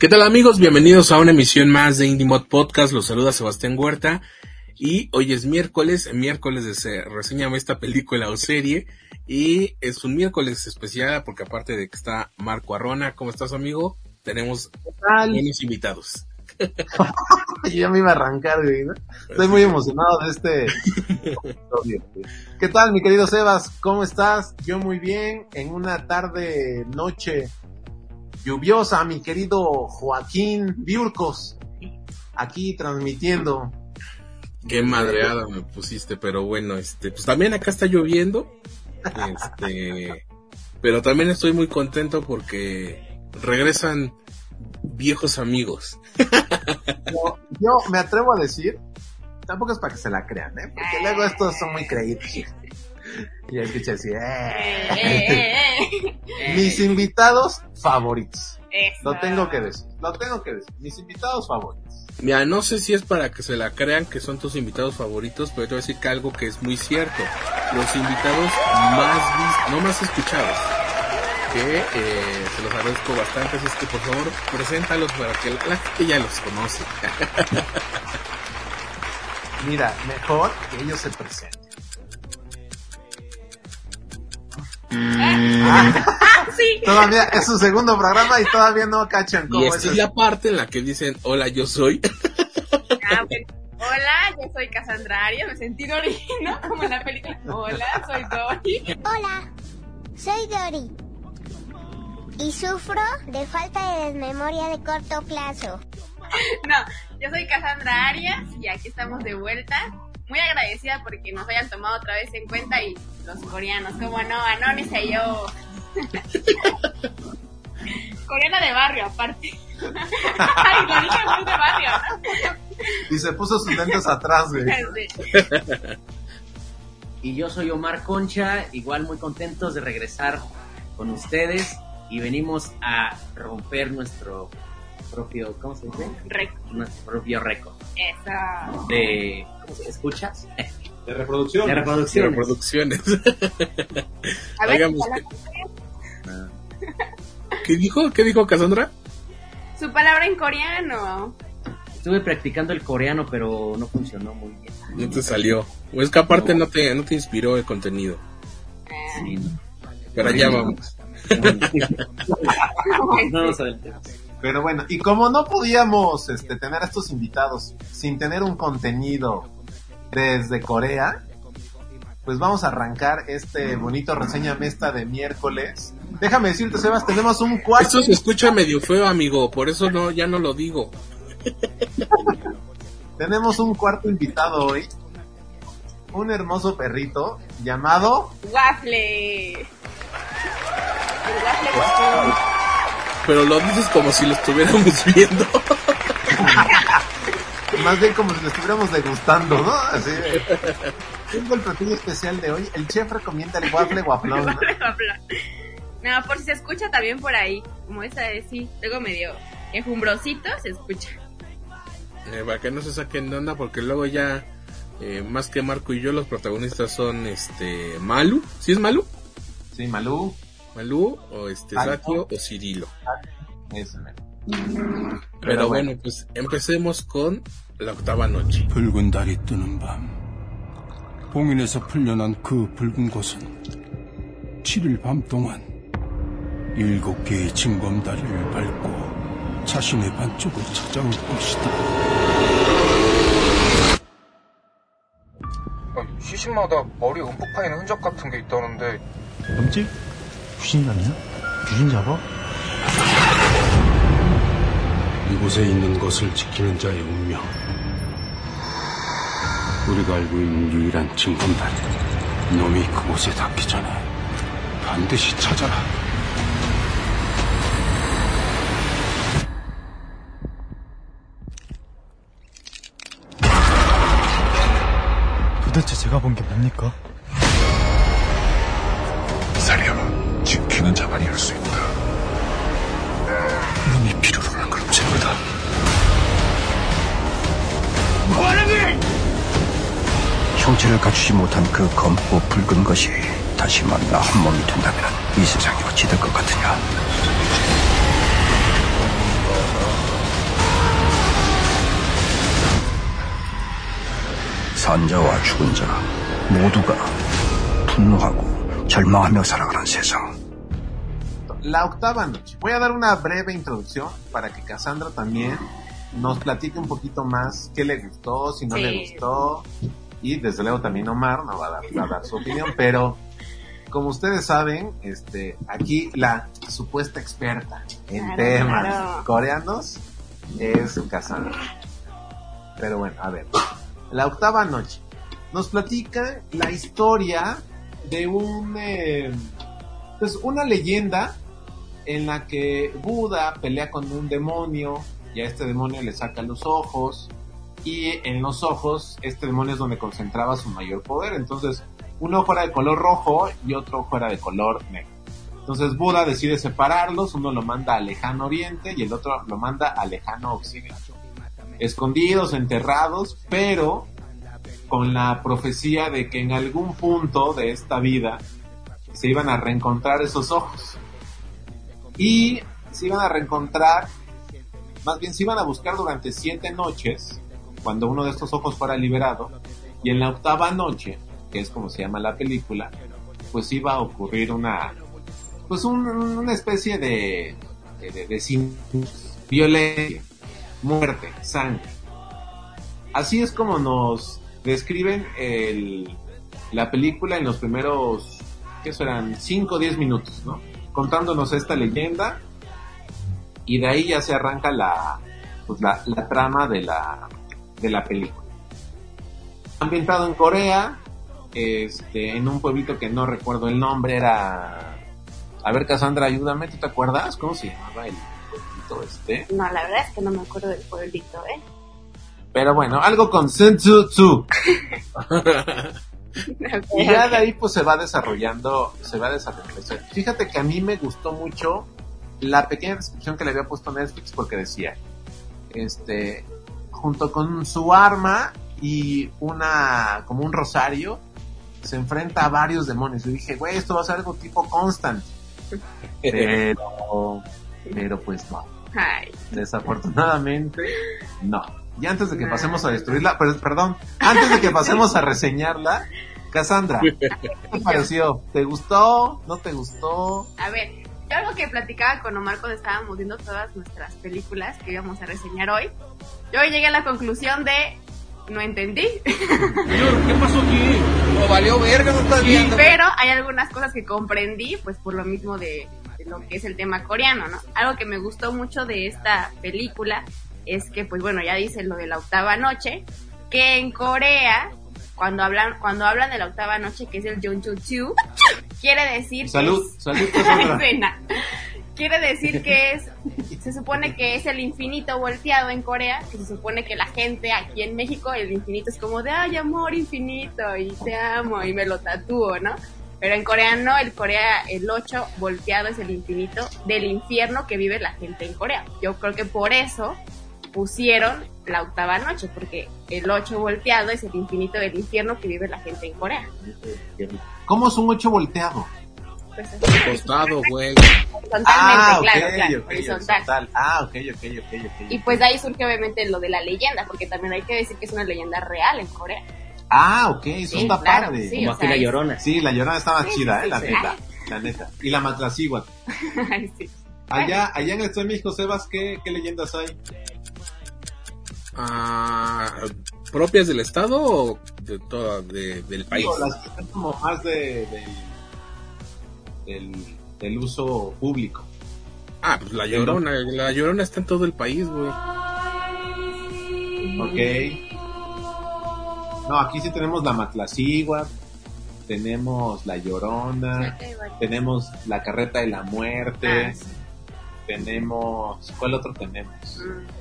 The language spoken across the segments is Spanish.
¿Qué tal amigos? Bienvenidos a una emisión más de IndieMod Podcast. Los saluda Sebastián Huerta. Y hoy es miércoles, miércoles de se reseña esta película o serie. Y es un miércoles especial porque aparte de que está Marco Arrona, ¿cómo estás amigo? Tenemos buenos invitados. Yo ya me iba a arrancar, güey, ¿no? Estoy muy emocionado de este ¿Qué tal, mi querido Sebas? ¿Cómo estás? Yo muy bien, en una tarde, noche lluviosa, mi querido Joaquín Biurcos, aquí transmitiendo. Qué madreada me pusiste, pero bueno, este, pues también acá está lloviendo, este, pero también estoy muy contento porque regresan viejos amigos. yo me atrevo a decir, tampoco es para que se la crean, ¿eh? porque luego estos son muy creídos. Y escucha así, Mis invitados favoritos. Lo tengo que decir, lo tengo que decir. Mis invitados favoritos. Mira, no sé si es para que se la crean que son tus invitados favoritos, pero te voy a decir que algo que es muy cierto. Los invitados más no más escuchados. Que eh, se los agradezco bastante, así es que por favor, preséntalos para que la gente ya los conoce. Mira, mejor que ellos se presenten. Ah, sí. Todavía es su segundo programa y todavía no cachan cómo y esta es, la parte en la que dicen, hola, yo soy. Ah, hola, yo soy Cassandra Arias, me sentí Dori, ¿no? Como en la película. Hola, soy Dori. Hola, soy Dori. Y sufro de falta de desmemoria de corto plazo. No, yo soy Cassandra Arias y aquí estamos de vuelta muy agradecida porque nos hayan tomado otra vez en cuenta y los coreanos, como no, anónise yo. Coreana de barrio, aparte. Ay, lo dije muy de barrio, Y se puso sus lentes atrás, güey. Y yo soy Omar Concha, igual muy contentos de regresar con ustedes y venimos a romper nuestro propio, ¿cómo se dice? Récord. Nuestro propio récord. Eso. De, ¿cómo se escuchas? De reproducción. De reproducciones. De reproducciones. A ver, Hagamos que... ¿Qué dijo? ¿Qué dijo Cassandra? Su palabra en coreano. Estuve practicando el coreano, pero no funcionó muy bien. No te salió. O es que aparte no, te, no te inspiró el contenido. Sí, no. Pero allá vamos. no vamos a ver el tema. Pero bueno, y como no podíamos este, tener a estos invitados sin tener un contenido desde Corea, pues vamos a arrancar este bonito reseña mesta de miércoles. Déjame decirte, Sebas, tenemos un cuarto. Esto se escucha medio feo, amigo, por eso no, ya no lo digo. tenemos un cuarto invitado hoy. Un hermoso perrito llamado Waffle. El waffle pero lo dices como si lo estuviéramos viendo. Más bien como si lo estuviéramos degustando, ¿no? Así. Tengo el platillo especial de hoy. El chef recomienda el waffle guaplón. ¿no? no, por si se escucha también por ahí. Como esa de sí. Luego medio enjumbrosito se escucha. Eh, para que no se saquen de onda, porque luego ya, eh, más que Marco y yo, los protagonistas son este Malu. ¿Sí es Malu? Sí, Malu. Malú o este Satio o Cirilo. Eso, Pero, Pero bueno, pues empecemos con la octava noche. 붉은 달이 뜨는 밤 봉인에서 풀려난 그 붉은 곳은 7일 밤 동안 일곱 개의 징검다리를 밟고 자신의 반쪽을 찾아올 것이다. 시신마다 머리 움푹 파이는 흔적 같은 게 있다는데 끔찍? 귀신 잡냐? 귀신 잡아? 이곳에 있는 것을 지키는 자의 운명. 우리가 알고 있는 유일한 징검다리. 놈이 그곳에 닿기 전에 반드시 찾아라. 도대체 제가 본 게 뭡니까? 지키는 자만이 할 수 있다. 놈이 필요로 하는 건 제거다. 형체를 갖추지 못한 그 검고 붉은 것이 다시 만나 한 몸이 된다면 이 세상이 어찌 될 것 같으냐? 산자와 죽은 자 모두가 분노하고 절망하며 살아가는 세상. La octava noche. Voy a dar una breve introducción para que Cassandra también nos platique un poquito más qué le gustó, si no Sí. le gustó. Y desde luego también Omar nos va a dar, va a dar su opinión, pero como ustedes saben, este, aquí la supuesta experta en Claro, temas claro. coreanos es Cassandra. Pero bueno, a ver. La octava noche. Nos platica la historia de un, eh, pues una leyenda en la que Buda pelea con un demonio y a este demonio le saca los ojos y en los ojos este demonio es donde concentraba su mayor poder. Entonces un ojo era de color rojo y otro ojo era de color negro. Entonces Buda decide separarlos, uno lo manda al lejano oriente y el otro lo manda al lejano occidente. Escondidos, enterrados, pero con la profecía de que en algún punto de esta vida se iban a reencontrar esos ojos. Y se iban a reencontrar, más bien se iban a buscar durante siete noches, cuando uno de estos ojos fuera liberado, y en la octava noche, que es como se llama la película, pues iba a ocurrir una, pues un- una especie de, de, de- de sin- violencia, muerte, sangre. Así es como nos describen el, la película en los primeros, ¿qué serán? 5 o 10 minutos, ¿no? Contándonos esta leyenda y de ahí ya se arranca la, pues la, la trama de la, de la película. Ambientado en Corea, este, en un pueblito que no recuerdo el nombre, era... A ver, Cassandra, ayúdame, ¿tú te acuerdas? ¿Cómo se llamaba el pueblito este? No, la verdad es que no me acuerdo del pueblito, ¿eh? Pero bueno, algo con Sensu Tzu. Y ya de ahí pues se va desarrollando, se va desarrollando. Fíjate que a mí me gustó mucho la pequeña descripción que le había puesto Netflix porque decía, este, junto con su arma y una, como un rosario, se enfrenta a varios demonios. Yo dije, güey, esto va a ser algo tipo Constant. Pero, pero pues no. Desafortunadamente, no. Y antes de que pasemos a destruirla, pero, perdón, antes de que pasemos a reseñarla, Cassandra, ¿qué te pareció? ¿Te gustó? ¿No te gustó? a ver, yo algo que platicaba con Omar cuando estábamos viendo todas nuestras películas que íbamos a reseñar hoy, yo llegué a la conclusión de no entendí, ¿qué pasó aquí? No valió verga, no estás viendo. pero hay algunas cosas que comprendí, pues por lo mismo de, de lo que es el tema coreano, ¿no? Algo que me gustó mucho de esta película es que, pues bueno, ya dice lo de la octava noche, que en Corea, cuando hablan, cuando hablan de la octava noche, que es el Jeonju-chu, quiere decir que Salud, es- salud. Quiere decir que es, se supone que es el infinito volteado en Corea, que se supone que la gente aquí en México, el infinito es como de, ay, amor infinito, y te amo, y me lo tatúo, ¿no? Pero en Corea no, el Corea, el 8 volteado es el infinito del infierno que vive la gente en Corea. Yo creo que por eso pusieron la octava noche, porque el 8 volteado es el infinito del infierno que vive la gente en Corea. ¿Cómo es un 8 volteado? Pues así, Costado, güey. horizontalmente, Ah, ok, claro, claro, ok, horizontal. horizontal. Ah, ok, ok, ok, ok. Y pues de ahí surge obviamente lo de la leyenda, porque también hay que decir que es una leyenda real en Corea. Ah, ok, eso Sí, está claro, padre. sí, Como aquí sea, la llorona. Sí, la llorona más Sí, chida, sí, eh, la sí. neta. La neta. Y la sí. Allá, allá en el Estado de México, Sebas, ¿qué, qué leyendas hay? Ah, ¿Propias del estado o de todo, de- del país? Digo, las que están como más de, del, del, del uso público. Ah, pues la llorona. La llorona está en todo el país, güey. Ok. No, aquí sí tenemos la matlacigua, tenemos la llorona, tenemos la carreta de la muerte, Ah, sí. tenemos... ¿Cuál otro tenemos? Mm.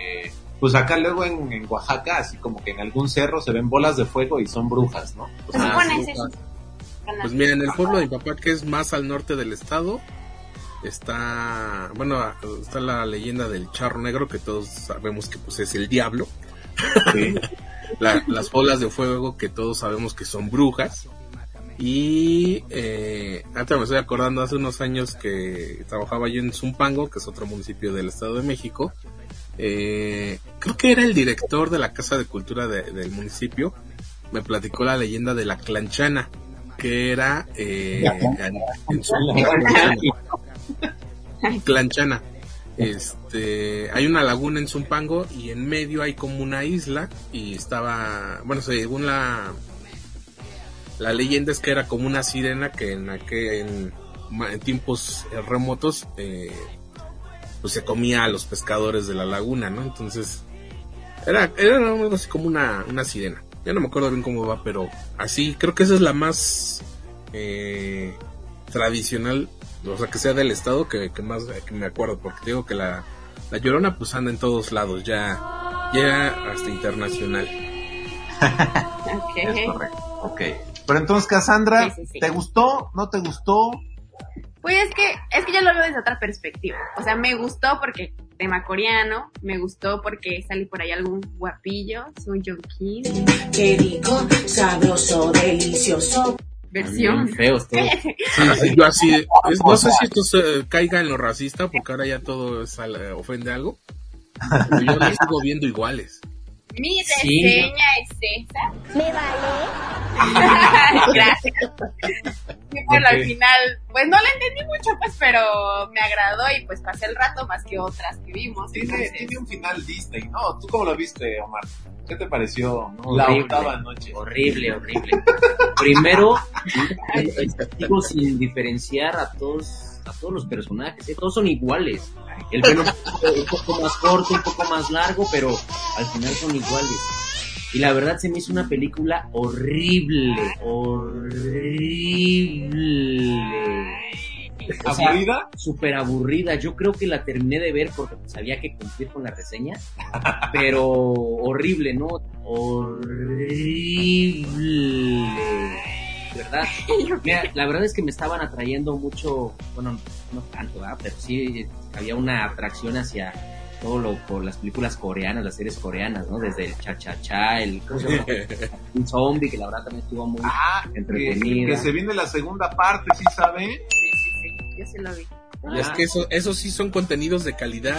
Eh, pues acá luego en, en Oaxaca, así como que en algún cerro se ven bolas de fuego y son brujas, ¿no? O sea, sí, eso. Pues mira, en el pueblo de mi papá, que es más al norte del estado, está, bueno, está la leyenda del charro negro, que todos sabemos que pues es el diablo. sí. La- las bolas de fuego, que todos sabemos que son brujas. Y eh, ahorita me estoy acordando hace unos años que trabajaba yo en Zumpango, que es otro municipio del Estado de México. Eh, creo que era el director de la Casa de Cultura de- del municipio. Me platicó la leyenda de la clanchana, que era eh, en, en. Clanchana. Este, hay una laguna en Zumpango y en medio hay como una isla y estaba, bueno, según la la leyenda es que era como una sirena que en aquel en, tiempos remotos eh, pues se comía a los pescadores de la laguna, ¿no? Entonces era era algo así como una una sirena. Ya no me acuerdo bien cómo va, pero así creo que esa es la más eh, tradicional, o sea, que sea del estado que, que más que me acuerdo, porque digo que la, la llorona pues anda en todos lados, ya, ya hasta internacional. Ok. Es correcto. Ok. Pero entonces, Cassandra, Sí, sí, sí. ¿te gustó? ¿No te gustó? Pues es que, es que yo lo veo desde otra perspectiva. O sea, me gustó porque tema coreano, me gustó porque salí por ahí algún guapillo, Sun Jong Kim, Qué rico, sabroso, delicioso. versión. Bien feos todos. Yo así, es- no sé si esto se, caiga en lo racista, porque ahora ya todo es ofende algo, pero yo los sigo viendo iguales. Mi Sí. reseña es esa. Me vale. Gracias. Y bueno, al Ok. final, pues no la entendí mucho, pues, pero me agradó y pues pasé el rato más que otras que vimos. Tiene, entonces- tiene un final Disney, ¿no? ¿Tú cómo lo viste, Omar? ¿Qué te pareció No, la horrible. octava noche? Horrible, horrible. Primero, digo sin diferenciar a todos, a todos los personajes, ¿eh? todos son iguales. El pelo un poco más corto, un poco más largo, pero al final son iguales. Y la verdad se me hizo una película horrible, horrible. O sea, ¿Aburrida? súper aburrida. Yo creo que la terminé de ver porque había que cumplir con la reseña. Pero horrible, ¿no? Horrible. ¿Verdad? Mira, la verdad es que me estaban atrayendo mucho, bueno, no tanto, ¿verdad? Pero sí había una atracción hacia todo lo por las películas coreanas, las series coreanas, ¿no? Desde el cha-cha-cha, el ¿cómo se llama? un zombie, que la verdad también estuvo muy Ah, que, entretenida. que se viene la segunda parte, ¿sí sabe? Sí, sí, sí, yo sí lo vi. Y es que eso, eso sí son contenidos de calidad.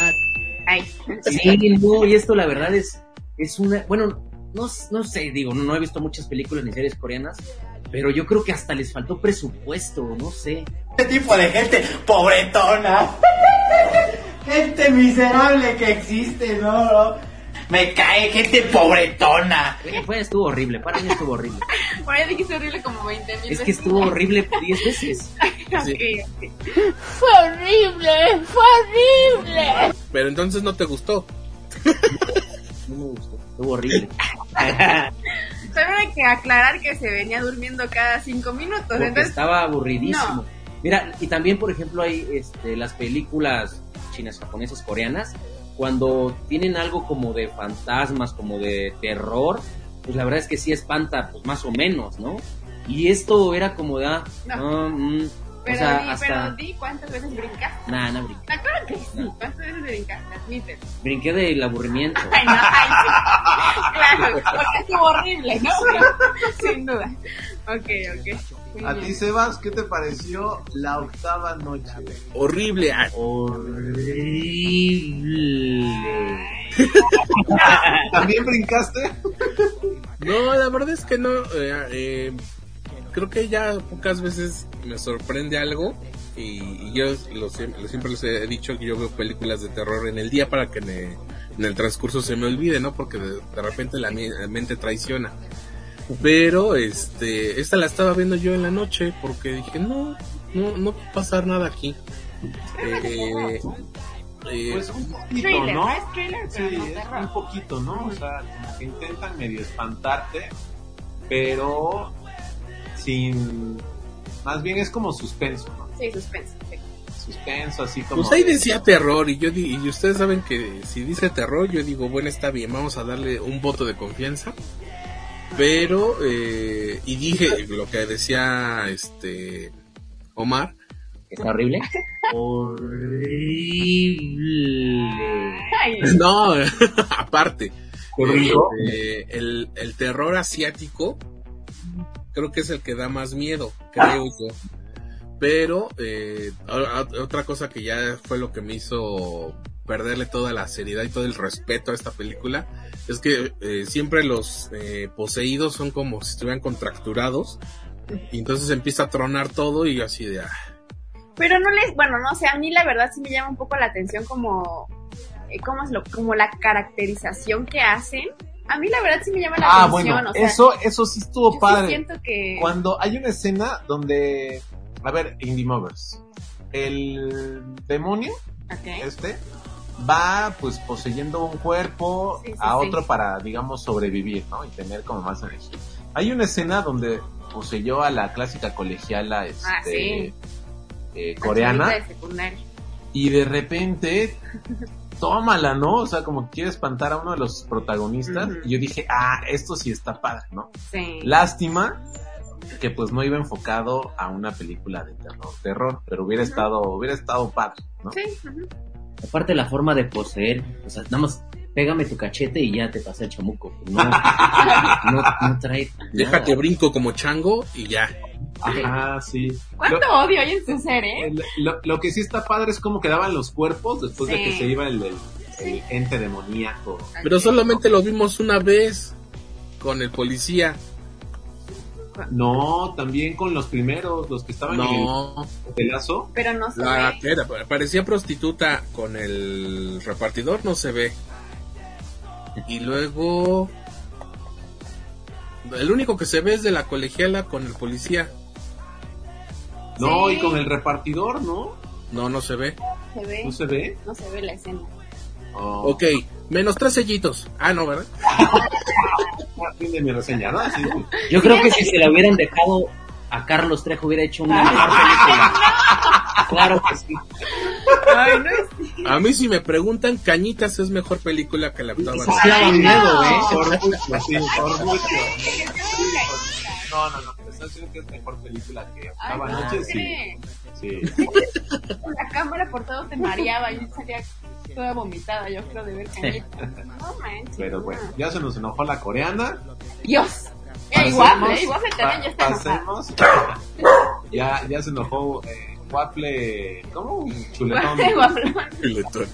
Ay, Sí, no, y esto la verdad es, es una, bueno, no, no sé, digo, no, no he visto muchas películas ni series coreanas, pero yo creo que hasta les faltó presupuesto, no sé. Este tipo de gente pobretona. gente miserable que existe, ¿no? Me cae gente pobretona. Fue, estuvo horrible, para mí estuvo horrible. por ahí dijiste horrible como 20 mil Es que estuvo horrible 10 veces. Sí. Fue horrible, fue horrible. Pero entonces no te gustó. No me gustó, estuvo horrible. Hay que aclarar que se venía durmiendo cada cinco minutos. Porque Entonces, estaba aburridísimo. No. Mira, y también, por ejemplo, hay este, las películas chinas, japonesas, coreanas, cuando tienen algo como de fantasmas, como de terror, pues la verdad es que sí espanta, pues más o menos, ¿no? Y esto era como de, ah, No. ah, mm, pero, o sea, di, hasta... pero di cuántas veces brincaste. Nah, no brinqué. Me acuerdo que sí. ¿Cuántas veces brincaste? Admítelo. Brinqué del aburrimiento. Ay, no, ay, sí. Claro, porque estuvo horrible, ¿no? Sin duda. Ok, ok. Muy A ti, Sebas, ¿qué te pareció la octava noche? Horrible. Ah, Horrible. ¿También brincaste? No, la verdad es que no. eh, eh, creo que ya pocas veces me sorprende algo. Y, y yo lo, siem- lo- siempre les he dicho que yo veo películas de terror en el día para que me- en el transcurso se me olvide, ¿no? Porque de, de repente la, mente traiciona. Pero este, esta la estaba viendo yo en la noche porque dije, no, no, no va a pasar nada aquí. Eh, eh, Pues un poquito, Thriller, ¿no? ¿no? Es thriller, pero Sí, no es terror. un poquito, ¿no? O sea, como que intentan medio espantarte, pero sin... Más bien es como suspenso, ¿no? Sí, suspenso. sí. suspenso, así como... Pues ahí decía terror y yo di- y ustedes saben que si dice terror yo digo, bueno, está bien, vamos a darle un voto de confianza. Pero, eh, y dije lo que decía este Omar. ¿Está horrible? Horrible. No, aparte. Eh, el, el terror asiático creo que es el que da más miedo, creo yo. Pero eh, otra cosa que ya fue lo que me hizo perderle toda la seriedad y todo el respeto a esta película es que eh, siempre los eh, poseídos son como si estuvieran contracturados y entonces empieza a tronar todo y así de... ah, Pero no les, bueno, no sé, a mí la verdad sí me llama un poco la atención como, eh, ¿cómo es lo, como la caracterización que hacen. A mí la verdad sí me llama la Ah, atención, bueno, o sea, eso, eso sí estuvo yo sí padre. siento que... Cuando hay una escena donde, a ver, Indie Movers, el demonio, Ok. este, va pues poseyendo un cuerpo Sí, sí, a otro para, digamos, sobrevivir, ¿no? Y tener como más energía. Hay una escena donde poseyó a la clásica colegiala, este, Ah, eh, coreana, de secundaria. y de repente, tómala, ¿no? O sea, como que quiere espantar a uno de los protagonistas, y yo dije, ah, esto sí está padre, ¿no? Sí. Lástima que pues no iba enfocado a una película de terror, terror, pero hubiera estado, hubiera estado padre, ¿no? Sí, ujú. Aparte la forma de poseer, o sea, nada más pégame tu cachete y ya te pasa el chamuco. No, no, no trae Déjate nada. brinco como chango y ya. Ajá, sí. ¿Cuánto Lo, odio hay en su ser, eh? el- lo- lo que sí está padre es cómo quedaban los cuerpos después de Sí. que se iba el, el- el ente demoníaco. Pero solamente lo vimos una vez con el policía. No, también con los primeros, los que estaban No, en el pelazo. Pero no se la ve. era, parecía prostituta con el repartidor, no se ve. Y luego el único que se ve es de la colegiala con el policía. No, Sí. y con el repartidor, ¿no? No, no se ve. Se ve. ¿No se ve? No se ve la escena. Oh. Ok, menos tres sellitos. Ah, no, ¿verdad? Fin de mi reseña, ¿no? Así, Yo creo que si se la hubieran dejado a Carlos Trejo hubiera hecho una mejor película. Claro que sí. Ay, no es A mí si me preguntan, Cañitas es mejor película que la octava sí daba miedo, ¿eh? Por mucho, sí, por mucho. No, no, no, pero está diciendo que es mejor película que Ay, Octava no, Noche, sí. La cámara por todo te mareaba y salía toda vomitada, yo creo, de ver cañita. No manches. Pero bueno, ya se nos enojó la coreana. Dios. Ya, Pasemos- igual, ¿eh? Igual también ya está. Pasemos. Ya, ya se enojó eh, Waffle. ¿Cómo? Chuletón. Chuletón.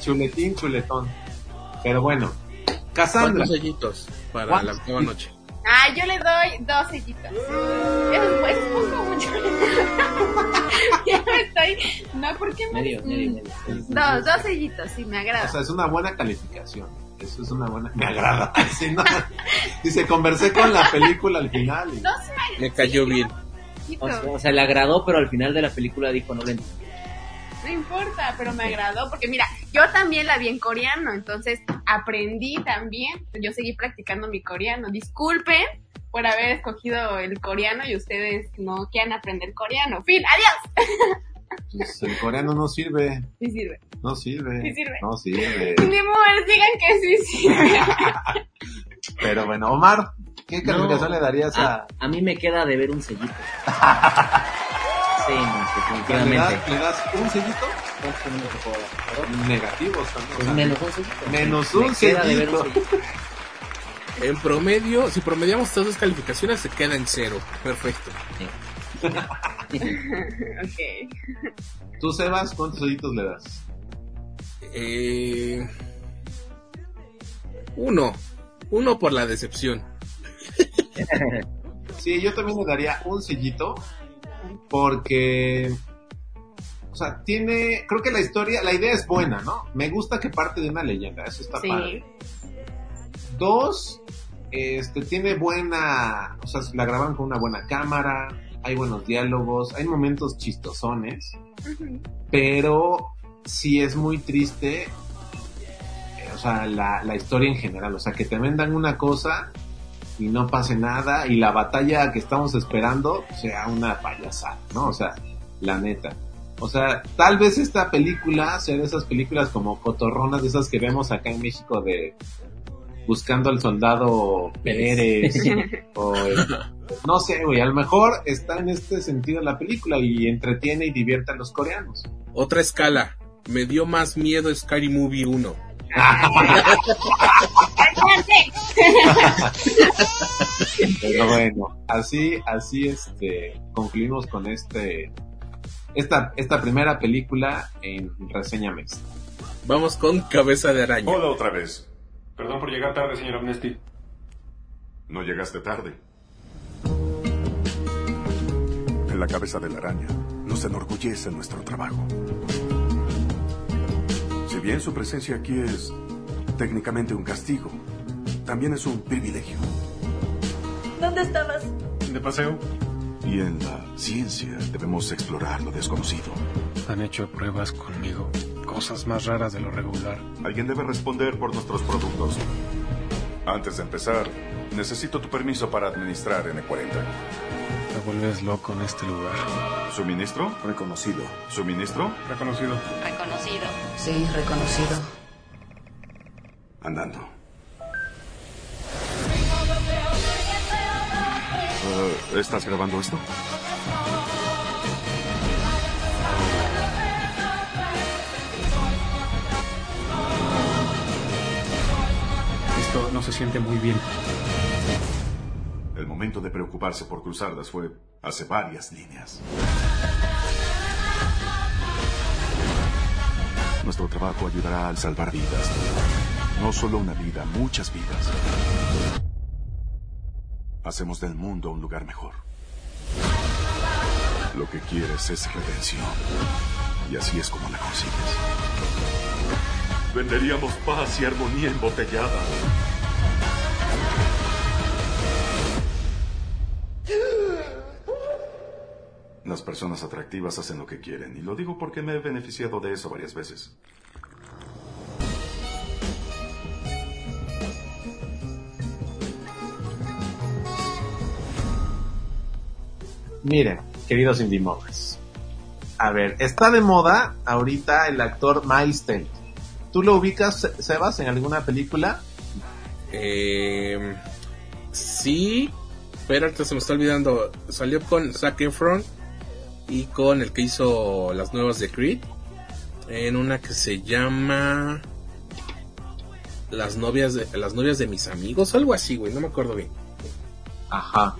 Chuletín, chuletón. Pero bueno, Cassandra. ¿Cuántos sellitos para ¿Cuántos? la octava noche? Ah, yo le doy dos sellitos. Eso pues poco mucho. ya me estoy. No, ¿por qué me.? Medio, medio, medio. Dos, dos sellitos, sí, me O agrada. sea, es una buena calificación. Eso es una buena. Me agrada. Sí, no. Dice, conversé con la película al final. y- Dos Me cayó bien. O sea, o sea, le agradó, pero al final de la película dijo no le entendí. No importa, pero me agradó porque mira, yo también la vi en coreano, entonces aprendí también. Yo seguí practicando mi coreano. Disculpen por haber escogido el coreano y ustedes no quieran aprender coreano. Fin, adiós. Pues el coreano no sirve. Sí sirve. No sirve. Sí sirve. No sirve. Ni mujeres digan que sí sirve. Pero bueno, Omar, ¿qué calificación No. le darías a.? A mí me queda de ver un sellito. Sí, no, ¿Le, das, definitivamente. le das un sellito? Negativos también. o sea, Menos un sellito. Menos Me un sellito. En promedio, si promediamos estas dos calificaciones, se queda en cero. Perfecto. ok. Tú, Sebas, ¿cuántos sellitos le das? Eh, uno. Uno por la decepción. Sí, yo también le daría un sellito porque, o sea, tiene, creo que la historia, la idea es buena, ¿no? Me gusta que parte de una leyenda, eso está Sí. padre. Dos, este, tiene buena, o sea, la graban con una buena cámara, hay buenos diálogos, hay momentos chistosones, pero sí es muy triste, eh, o sea, la, la historia en general, o sea, que te vendan una cosa y no pase nada y la batalla que estamos esperando sea una payasada, ¿no? O sea, la neta. O sea, tal vez esta película sea de esas películas como cotorronas, de esas que vemos acá en México de buscando al soldado Pérez o el- no sé, güey, a lo mejor está en este sentido la película y entretiene y divierte a los coreanos. Otra escala. Me dio más miedo Scary Movie 1. Pero bueno, así, así este, concluimos con este, esta, esta primera película en reseña mixta. Vamos con Cabeza de Araña. Hola otra vez. Perdón por llegar tarde, señor Amnesty. No llegaste tarde. En la cabeza de la araña nos enorgullece nuestro trabajo. Si bien su presencia aquí es técnicamente un castigo, también es un privilegio. ¿Dónde estabas? De paseo. Y en la ciencia debemos explorar lo desconocido. Han hecho pruebas conmigo. Cosas más raras de lo regular. Alguien debe responder por nuestros productos. Antes de empezar, necesito tu permiso para administrar N40. Te vuelves loco en este lugar. ¿Suministro? Reconocido. ¿Suministro? Reconocido. Reconocido. Sí, reconocido. Andando. Eh, ¿Estás grabando esto? Esto no se siente muy bien. El momento de preocuparse por cruzarlas fue hace varias líneas. Nuestro trabajo ayudará al salvar vidas. No solo una vida, muchas vidas. Hacemos del mundo un lugar mejor. Lo que quieres es redención. Y así es como la consigues. Venderíamos paz y armonía embotellada. Las personas atractivas hacen lo que quieren. Y lo digo porque me he beneficiado de eso varias veces. Miren, queridos indie movers. A ver, está de moda ahorita el actor Miles. ¿Tú lo ubicas, Se- Sebas, en alguna película? Eh, sí, pero ahorita se me está olvidando. Salió con Zac Efron y con el que hizo las nuevas de Creed. En una que se llama las novias de las novias de mis amigos, algo así, güey, no me acuerdo bien. Ajá.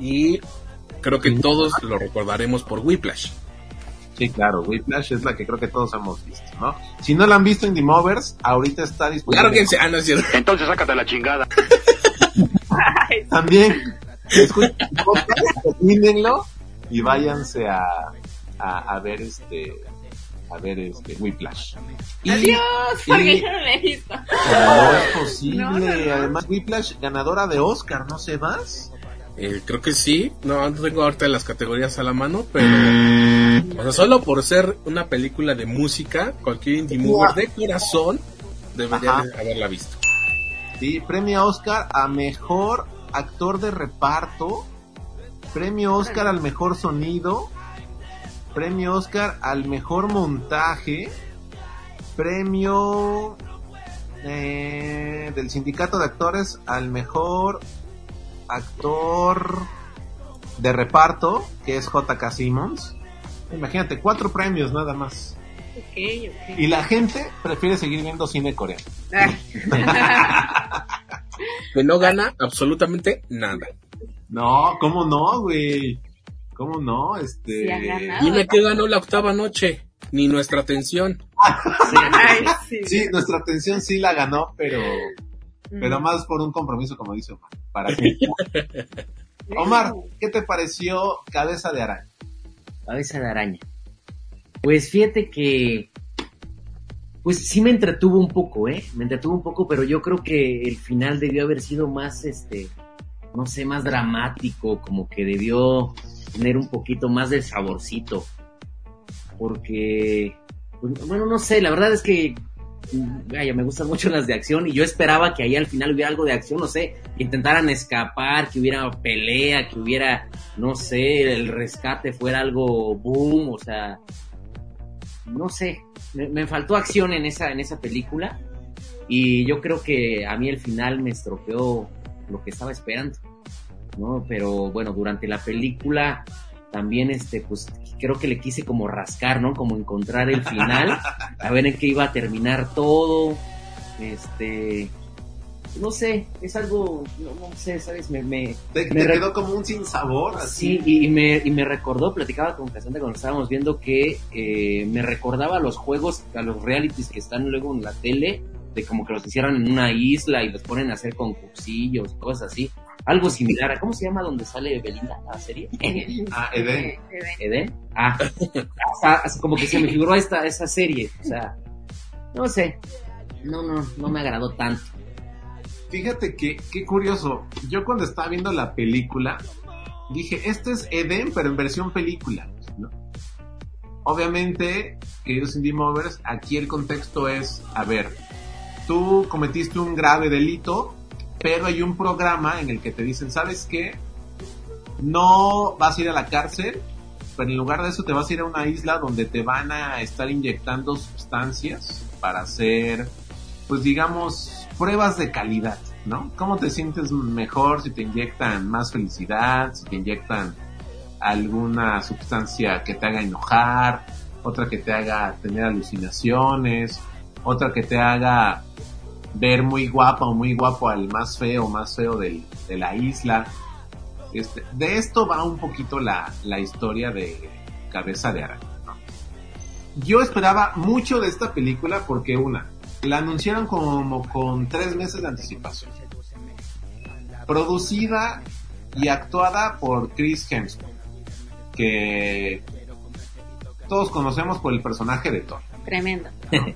Y creo que todos lo recordaremos por Whiplash. Sí, claro, Whiplash es la que creo que todos hemos visto, ¿no? Si no la han visto Indie Movers, ahorita está disponible. Lárguense, ah, no es cierto. Entonces sácate la chingada. También, escuchen el podcast, termínenlo y váyanse a, a, a ver este a ver este Whiplash. Y- Adiós, porque y- yo no lo he visto. No es posible. No, no, no. Además, Whiplash, ganadora de Oscar, ¿no se vas? Eh, creo que sí. No, no tengo ahorita las categorías a la mano, pero. O sea, solo por ser una película de música, cualquier indie mover de corazón debería Ajá. haberla visto. Sí, premio Oscar a mejor actor de reparto, premio Oscar al mejor sonido, premio Oscar al mejor montaje, premio eh, del sindicato de actores al mejor actor de reparto, que es JK Simmons. Imagínate, cuatro premios nada más. Ok, ok. Y la gente prefiere seguir viendo cine coreano. Que no gana absolutamente nada. No, ¿cómo no, güey? ¿Cómo no? Este. Dime que ganó la octava noche. Ni nuestra atención. Ay, sí. Sí, nuestra atención sí la ganó, pero. Pero más por un compromiso, como dice Omar. Para que. Omar, ¿qué te pareció Cabeza de Araña? Cabeza de araña. Pues fíjate que. Pues sí me entretuvo un poco, ¿eh? Me entretuvo un poco, pero yo creo que el final debió haber sido más, este. No sé, más dramático, como que debió tener un poquito más de saborcito. Porque. pues, bueno, no sé, la verdad es que vaya, me gustan mucho las de acción y yo esperaba que ahí al final hubiera algo de acción, no sé, que intentaran escapar, que hubiera pelea, que hubiera, no sé, el rescate fuera algo boom, o sea, no sé, me, me faltó acción en esa, en esa película y yo creo que a mí el final me estropeó lo que estaba esperando, ¿no? Pero bueno, durante la película también este pues creo que le quise como rascar, ¿no? Como encontrar el final, a ver en qué iba a terminar todo. Este no sé, es algo, no, no sé, ¿sabes? Me, me, Te, me te quedó como un sinsabor, así. Sí, y, y me, y me recordó, platicaba con Cassandra cuando estábamos viendo que eh, me recordaba a los juegos, a los realities que están luego en la tele, de como que los hicieron en una isla y los ponen a hacer concursillos, cosas así. Algo similar. ¿Cómo se llama donde sale Belinda la serie? Ah, Eden. ¿Eden? Ah, hasta- hasta como que se me figuró esta, esa serie. O sea, no sé. No, no, no me agradó tanto. Fíjate que, qué curioso. Yo cuando estaba viendo la película, dije, este es Eden, pero en versión película. ¿no? Obviamente, queridos indie movers, aquí el contexto es, a ver, tú cometiste un grave delito, pero hay un programa en el que te dicen, ¿sabes qué? No vas a ir a la cárcel, pero en lugar de eso te vas a ir a una isla donde te van a estar inyectando sustancias para hacer, pues digamos, pruebas de calidad, ¿no? ¿Cómo te sientes mejor si te inyectan más felicidad, si te inyectan alguna sustancia que te haga enojar, otra que te haga tener alucinaciones, otra que te haga ver muy guapa o muy guapo al más feo, más feo del- de la isla. Este, de esto va un poquito la, la historia de Cabeza de Araña. ¿no? Yo esperaba mucho de esta película porque una, la anunciaron como con tres meses de anticipación. Producida y actuada por Chris Hemsworth, que todos conocemos por el personaje de Thor. Tremendo.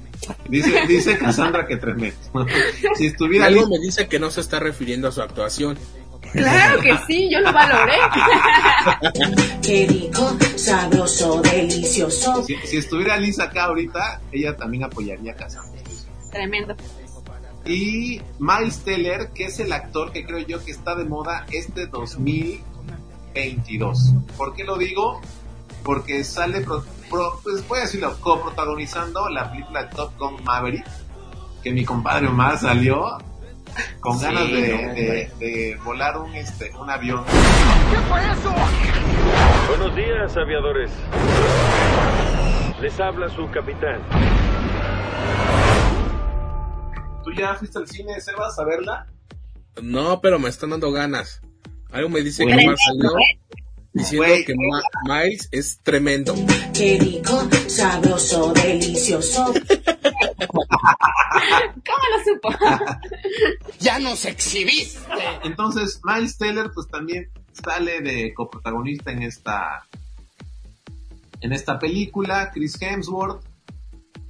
Dice, dice Cassandra que tremendo. si estuviera Algo me dice que no se está refiriendo a su actuación. Claro que sí, yo lo valoré. Qué rico, sabroso, delicioso. si, si estuviera Lisa acá ahorita, ella también apoyaría a Cassandra. Tremendo. Y Miles Teller, que es el actor que creo yo que está de moda este 2022. ¿Por qué lo digo? Porque sale, pro- pro- pues voy a decirlo, coprotagonizando la película Top Gun Maverick, que mi compadre Omar salió con Sí, ganas de, no, de- volar un, este, un avión. Buenos días, aviadores. Les habla su capitán. ¿Tú ya fuiste al cine, Sebas, a verla? No, pero me están dando ganas. Algo me dice que. Omar salió diciendo que Ma- Miles es tremendo. Qué rico, sabroso, delicioso. ¿Cómo lo supo? ¡Ya nos exhibiste! Entonces, Miles Teller, pues también sale de coprotagonista en esta. En esta película, Chris Hemsworth.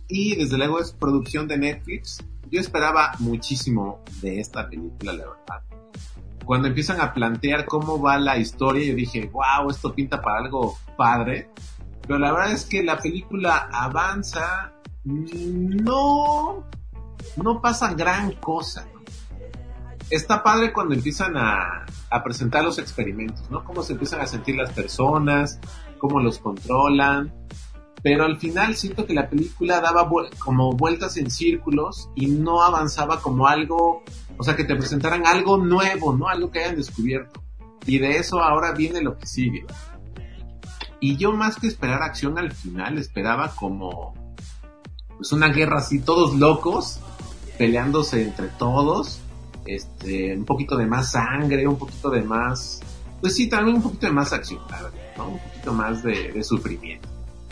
Y desde luego es producción de Netflix. Yo esperaba muchísimo de esta película, la verdad. Cuando empiezan a plantear cómo va la historia, yo dije, wow, esto pinta para algo padre. Pero la verdad es que la película avanza. No. No pasa gran cosa. Está padre cuando empiezan a, presentar los experimentos, ¿no? Cómo se empiezan a sentir las personas, cómo los controlan. Pero al final siento que la película daba como vueltas en círculos y no avanzaba como algo, o sea, que te presentaran algo nuevo, ¿no? Algo que hayan descubierto. Y de eso ahora viene lo que sigue. Y yo más que esperar acción al final, esperaba como pues una guerra así, todos locos, peleándose entre todos, este, un poquito de más sangre, un poquito de más, pues sí, también un poquito de más acción, ¿no? Un poquito más de, de sufrimiento.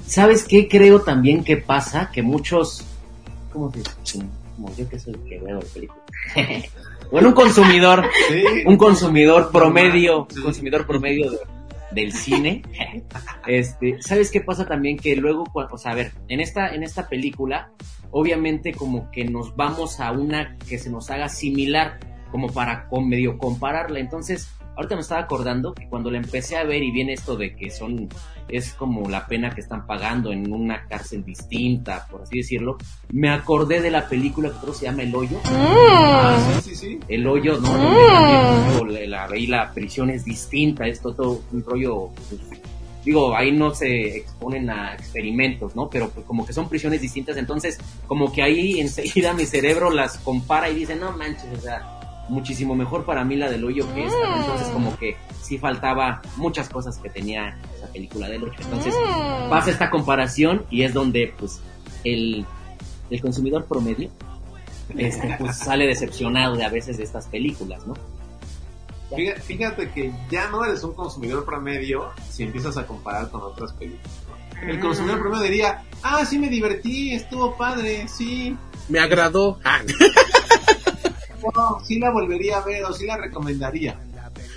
¿Sabes qué creo también que pasa? Que muchos, ¿cómo se dice? Como yo que soy el que veo la película. bueno, un consumidor, un consumidor promedio, un consumidor promedio de- del cine. Este, ¿sabes qué pasa también? Que luego, o sea, a ver, en esta, en esta película, obviamente como que nos vamos a una que se nos haga similar, como para con medio compararla. Entonces, ahorita me estaba acordando que cuando la empecé a ver y viene esto de que son, es como la pena que están pagando en una cárcel distinta, por así decirlo, me acordé de la película que creo se llama El Hoyo. Ah, sí, sí, sí. El Hoyo, ¿no? Donde también, digo, la, la, ahí la prisión es distinta, es todo un rollo, pues, digo, ahí no se exponen a experimentos, ¿no? Pero pues, como que son prisiones distintas, entonces como que ahí enseguida mi cerebro las compara y dice, no manches, o sea, muchísimo mejor para mí la del hoyo que esta, entonces como que sí faltaba muchas cosas que tenía esa película del hoyo, entonces pasa esta comparación y es donde pues el, el consumidor promedio este, pues sale decepcionado de a veces de estas películas, ¿no? Fíjate, fíjate que ya no eres un consumidor promedio si empiezas a comparar con otras películas. El consumidor promedio diría, ah, sí me divertí, estuvo padre, sí. Me agradó. Ah. No, sí la volvería a ver o sí la recomendaría.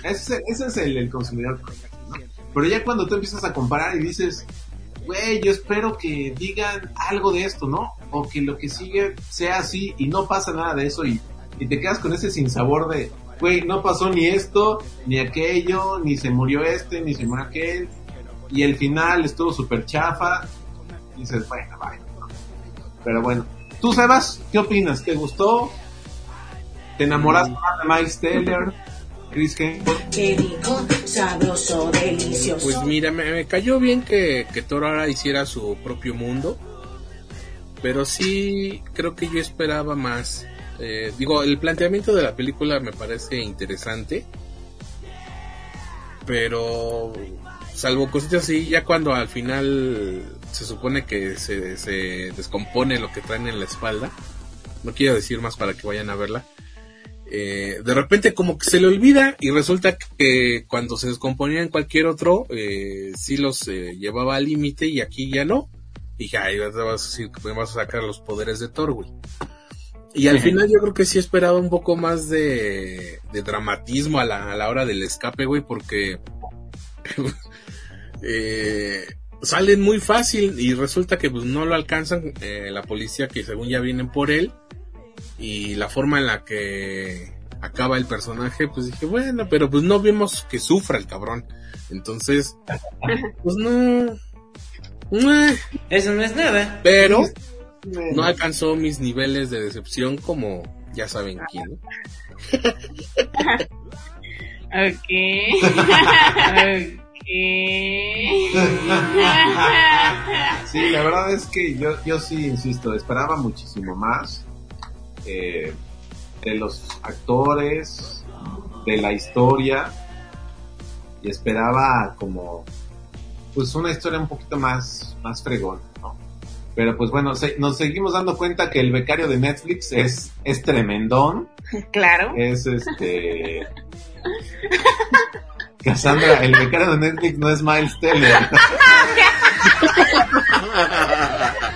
Ese, ese es el, el consumidor. Pero ya cuando tú empiezas a comparar y dices, güey, yo espero que digan algo de esto, ¿no? O que lo que sigue sea así y no pasa nada de eso y, y te quedas con ese sinsabor de, güey, no pasó ni esto, ni aquello, ni se murió este, ni se murió aquel. Y el final estuvo súper chafa. Y dices, bueno, vaya. Pero bueno, tú, Sebas, ¿qué opinas? ¿Te gustó? ¿Te enamoraste más de Miles Taylor? Chris Hemsworth. Qué rico, sabroso, delicioso. Pues mira, me, me cayó bien que, que Thor ahora hiciera su propio mundo. Pero sí, creo que yo esperaba más. Eh, digo, el planteamiento de la película me parece interesante. Pero, salvo cositas así, ya cuando al final se supone que se, se descompone lo que traen en la espalda. No quiero decir más para que vayan a verla. Eh, de repente como que se le olvida y resulta que cuando se descomponía en cualquier otro, eh, sí los eh, llevaba al límite y aquí ya no. Y ya, ahí vas a decir que vas a sacar los poderes de Thor, güey. Y al final yo creo que sí esperaba un poco más de, de dramatismo a la, a la hora del escape, güey, porque eh, salen muy fácil y resulta que pues no lo alcanzan eh, la policía que según ya vienen por él y la forma en la que acaba el personaje, pues dije, bueno, pero pues no vemos que sufra el cabrón. Entonces, pues no... eh, Eso no es nada. pero no alcanzó mis niveles de decepción como ya saben quién. Ok. Sí, la verdad es que yo, yo sí insisto, esperaba muchísimo más eh, de los actores, de la historia, y esperaba como pues una historia un poquito más, más fregón, ¿no? Pero pues bueno, se- nos seguimos dando cuenta que el becario de Netflix es, es tremendón, Claro. es este... Cassandra, el becario de Netflix no es Miles Teller.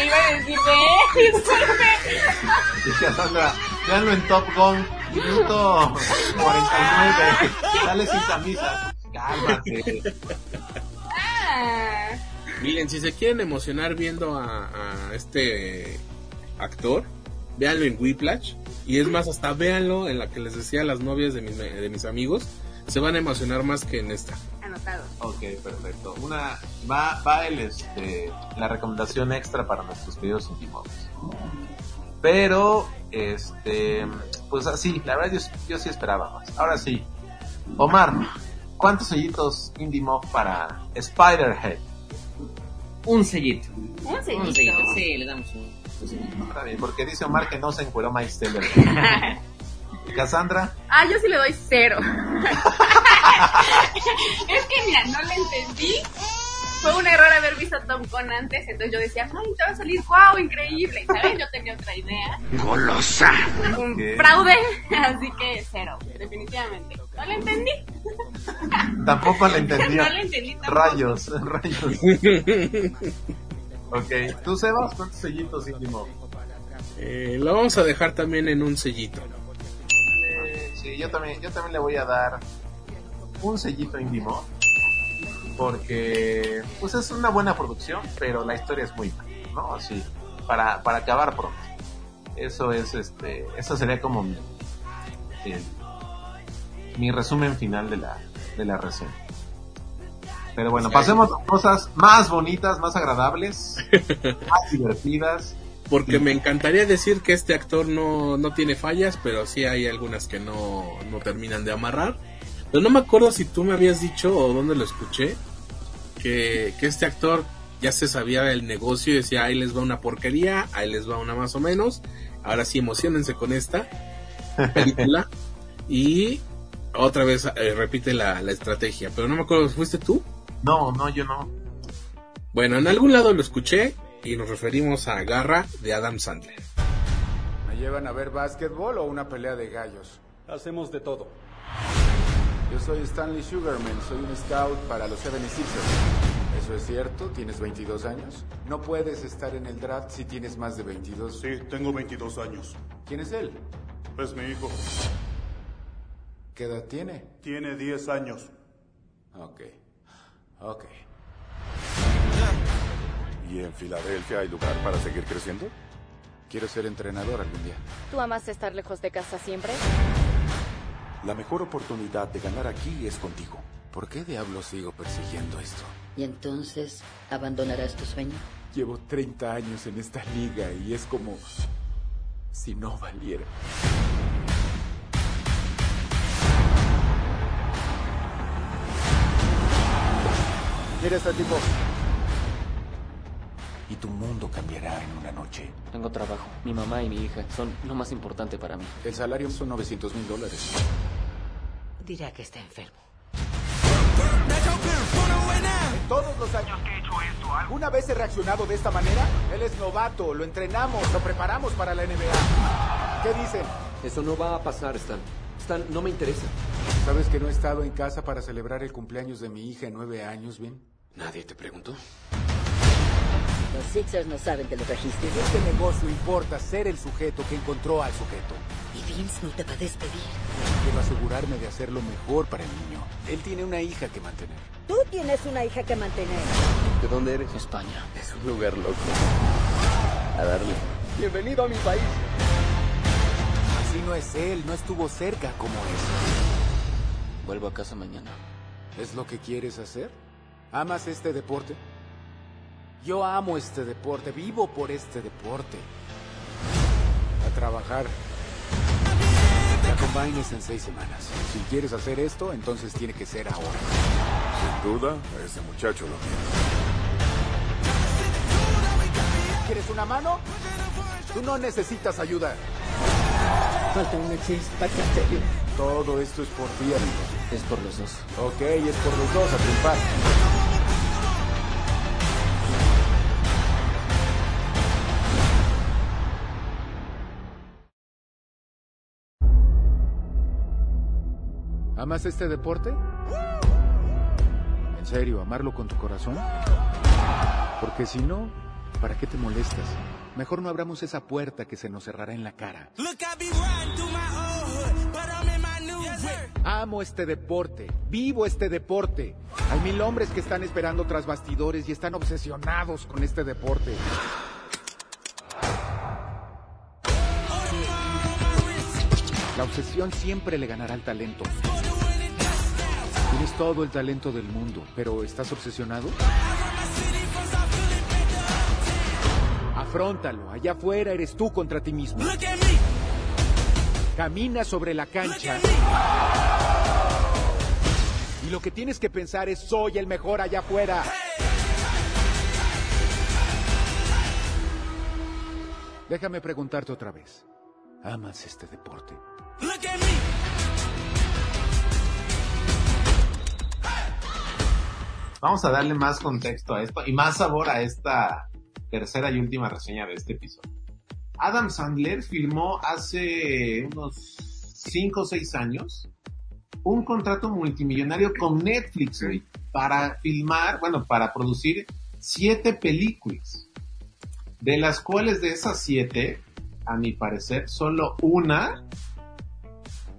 que iba a decir de él. disculpe. Y Cassandra, véanlo en Top Gun, minuto 49, sale sin camisa. Cálmate. Ah. Miren, si se quieren emocionar viendo a, a este actor, véanlo en Whiplash. Y es más, hasta véanlo en la que les decía a las novias de mis, de mis amigos. Se van a emocionar más que en esta. Anotado. Ok, perfecto. Una, va, va el, este, la recomendación extra para nuestros queridos íntimos. Pero, este, pues así, la verdad yo, yo sí esperaba más. Ahora sí, Omar, ¿cuántos sellitos Indie Mob para Spiderhead? Un sellito. Un Un sellito. sellito, sí, le damos un, un sellito. Está bien, porque dice Omar que no se encueró Miles Teller. ¿Y Cassandra? Ah, yo sí le doy cero. es que mira, no le entendí. Fue un error haber visto a Tom Con antes, entonces yo decía, ay, te va a salir wow, increíble. ¿Sabes? Yo tenía otra idea. Golosa. Un fraude, así que cero, definitivamente. No le entendí. Tampoco le entendió. No le entendí tampoco. Rayos, rayos. ok, ¿tú Sebas? ¿Cuántos sellitos Indie Mob? Eh, lo vamos a dejar también en un sellito. Sí, yo también, yo también le voy a dar un sellito íntimo. Porque, pues es una buena producción, pero la historia es muy mala, ¿no? Así, para, para acabar pronto. Eso es, este, eso sería como mi, el- mi resumen final de la, de la reseña. Pero bueno, pasemos a cosas más bonitas, más agradables, más divertidas. Porque me encantaría decir que este actor no, no tiene fallas, pero sí hay algunas que no, no terminan de amarrar. Pero no me acuerdo si tú me habías dicho o dónde lo escuché, que, que este actor ya se sabía el negocio y decía, ahí les va una porquería, ahí les va una más o menos. Ahora sí, emocionense con esta película. y otra vez eh, repite la, la estrategia. Pero no me acuerdo, ¿fuiste tú? No, no, yo no. Bueno, en algún lado lo escuché y nos referimos a Garra de Adam Sandler. ¿Me llevan a ver básquetbol o una pelea de gallos? Hacemos de todo. Yo soy Stanley Sugarman, soy un scout para los 76ers. ¿Eso es cierto? ¿Tienes 22 años? No puedes estar en el draft si tienes más de 22. Sí, tengo 22 años. ¿Quién es él? Es mi hijo. ¿Qué edad tiene? Tiene 10 años. Ok. Ok. ¿Y en Filadelfia hay lugar para seguir creciendo? Quiero ser entrenador algún día. ¿Tú amas estar lejos de casa siempre? La mejor oportunidad de ganar aquí es contigo. ¿Por qué diablos sigo persiguiendo esto? ¿Y entonces abandonarás tu sueño? Llevo 30 años en esta liga y es como si no valiera. Mira este tipo. Y tu mundo cambiará en una noche. Tengo trabajo. Mi mamá y mi hija son lo más importante para mí. El salario son 900 mil dólares. Dirá que está enfermo. En todos los años que he hecho esto, ¿alguna vez he reaccionado de esta manera? Él es novato, lo entrenamos, lo preparamos para la NBA. ¿Qué dicen? Eso no va a pasar, Stan. Stan, no me interesa. ¿Sabes que no he estado en casa para celebrar el cumpleaños de mi hija en nueve años, bien? Nadie te preguntó. Los Sixers no saben que lo trajiste. En este negocio importa ser el sujeto que encontró al sujeto. Y Vince no te va a despedir. Quiero asegurarme de hacer lo mejor para el niño. Él tiene una hija que mantener. Tú tienes una hija que mantener. ¿De dónde eres? España. Es un lugar loco. A darle. Bienvenido a mi país. Así no es él, no estuvo cerca como es. Vuelvo a casa mañana. ¿Es lo que quieres hacer? ¿Amas este deporte? Yo amo este deporte, vivo por este deporte. A trabajar. La combine es en seis semanas. Si quieres hacer esto, entonces tiene que ser ahora. Sin duda, ese muchacho lo quiere. ¿Quieres una mano? Tú no necesitas ayuda. Falta una chispa que te Todo esto es por ti, amigo. Es por los dos. Ok, es por los dos a triunfar. ¿Amas este deporte? ¿En serio, amarlo con tu corazón? Porque si no, ¿para qué te molestas? Mejor no abramos esa puerta que se nos cerrará en la cara. Amo este deporte, vivo este deporte. Hay mil hombres que están esperando tras bastidores y están obsesionados con este deporte. La obsesión siempre le ganará al talento. Tienes todo el talento del mundo, pero ¿estás obsesionado? Afróntalo, allá afuera eres tú contra ti mismo. Camina sobre la cancha. Y lo que tienes que pensar es soy el mejor allá afuera. Déjame preguntarte otra vez. ¿Amas este deporte? Vamos a darle más contexto a esto y más sabor a esta tercera y última reseña de este episodio. Adam Sandler filmó hace unos 5 o 6 años un contrato multimillonario con Netflix güey, para filmar, bueno, para producir siete películas. De las cuales de esas siete, a mi parecer, solo una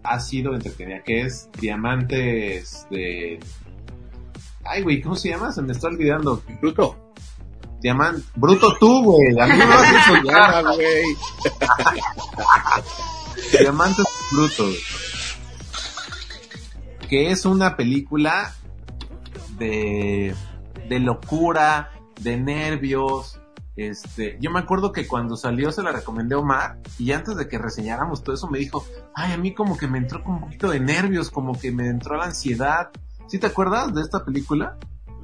ha sido entretenida, que es Diamantes de... Ay, güey, ¿cómo se llama? Se me está olvidando. Bruto. Diamante. Bruto tú, güey. A mí me vas a insultar, güey. Diamantes brutos. que es una película de, de locura, de nervios. Este, yo me acuerdo que cuando salió se la recomendé a Omar y antes de que reseñáramos todo eso me dijo, ay, a mí como que me entró con un poquito de nervios, como que me entró la ansiedad. ¿Sí te acuerdas de esta película?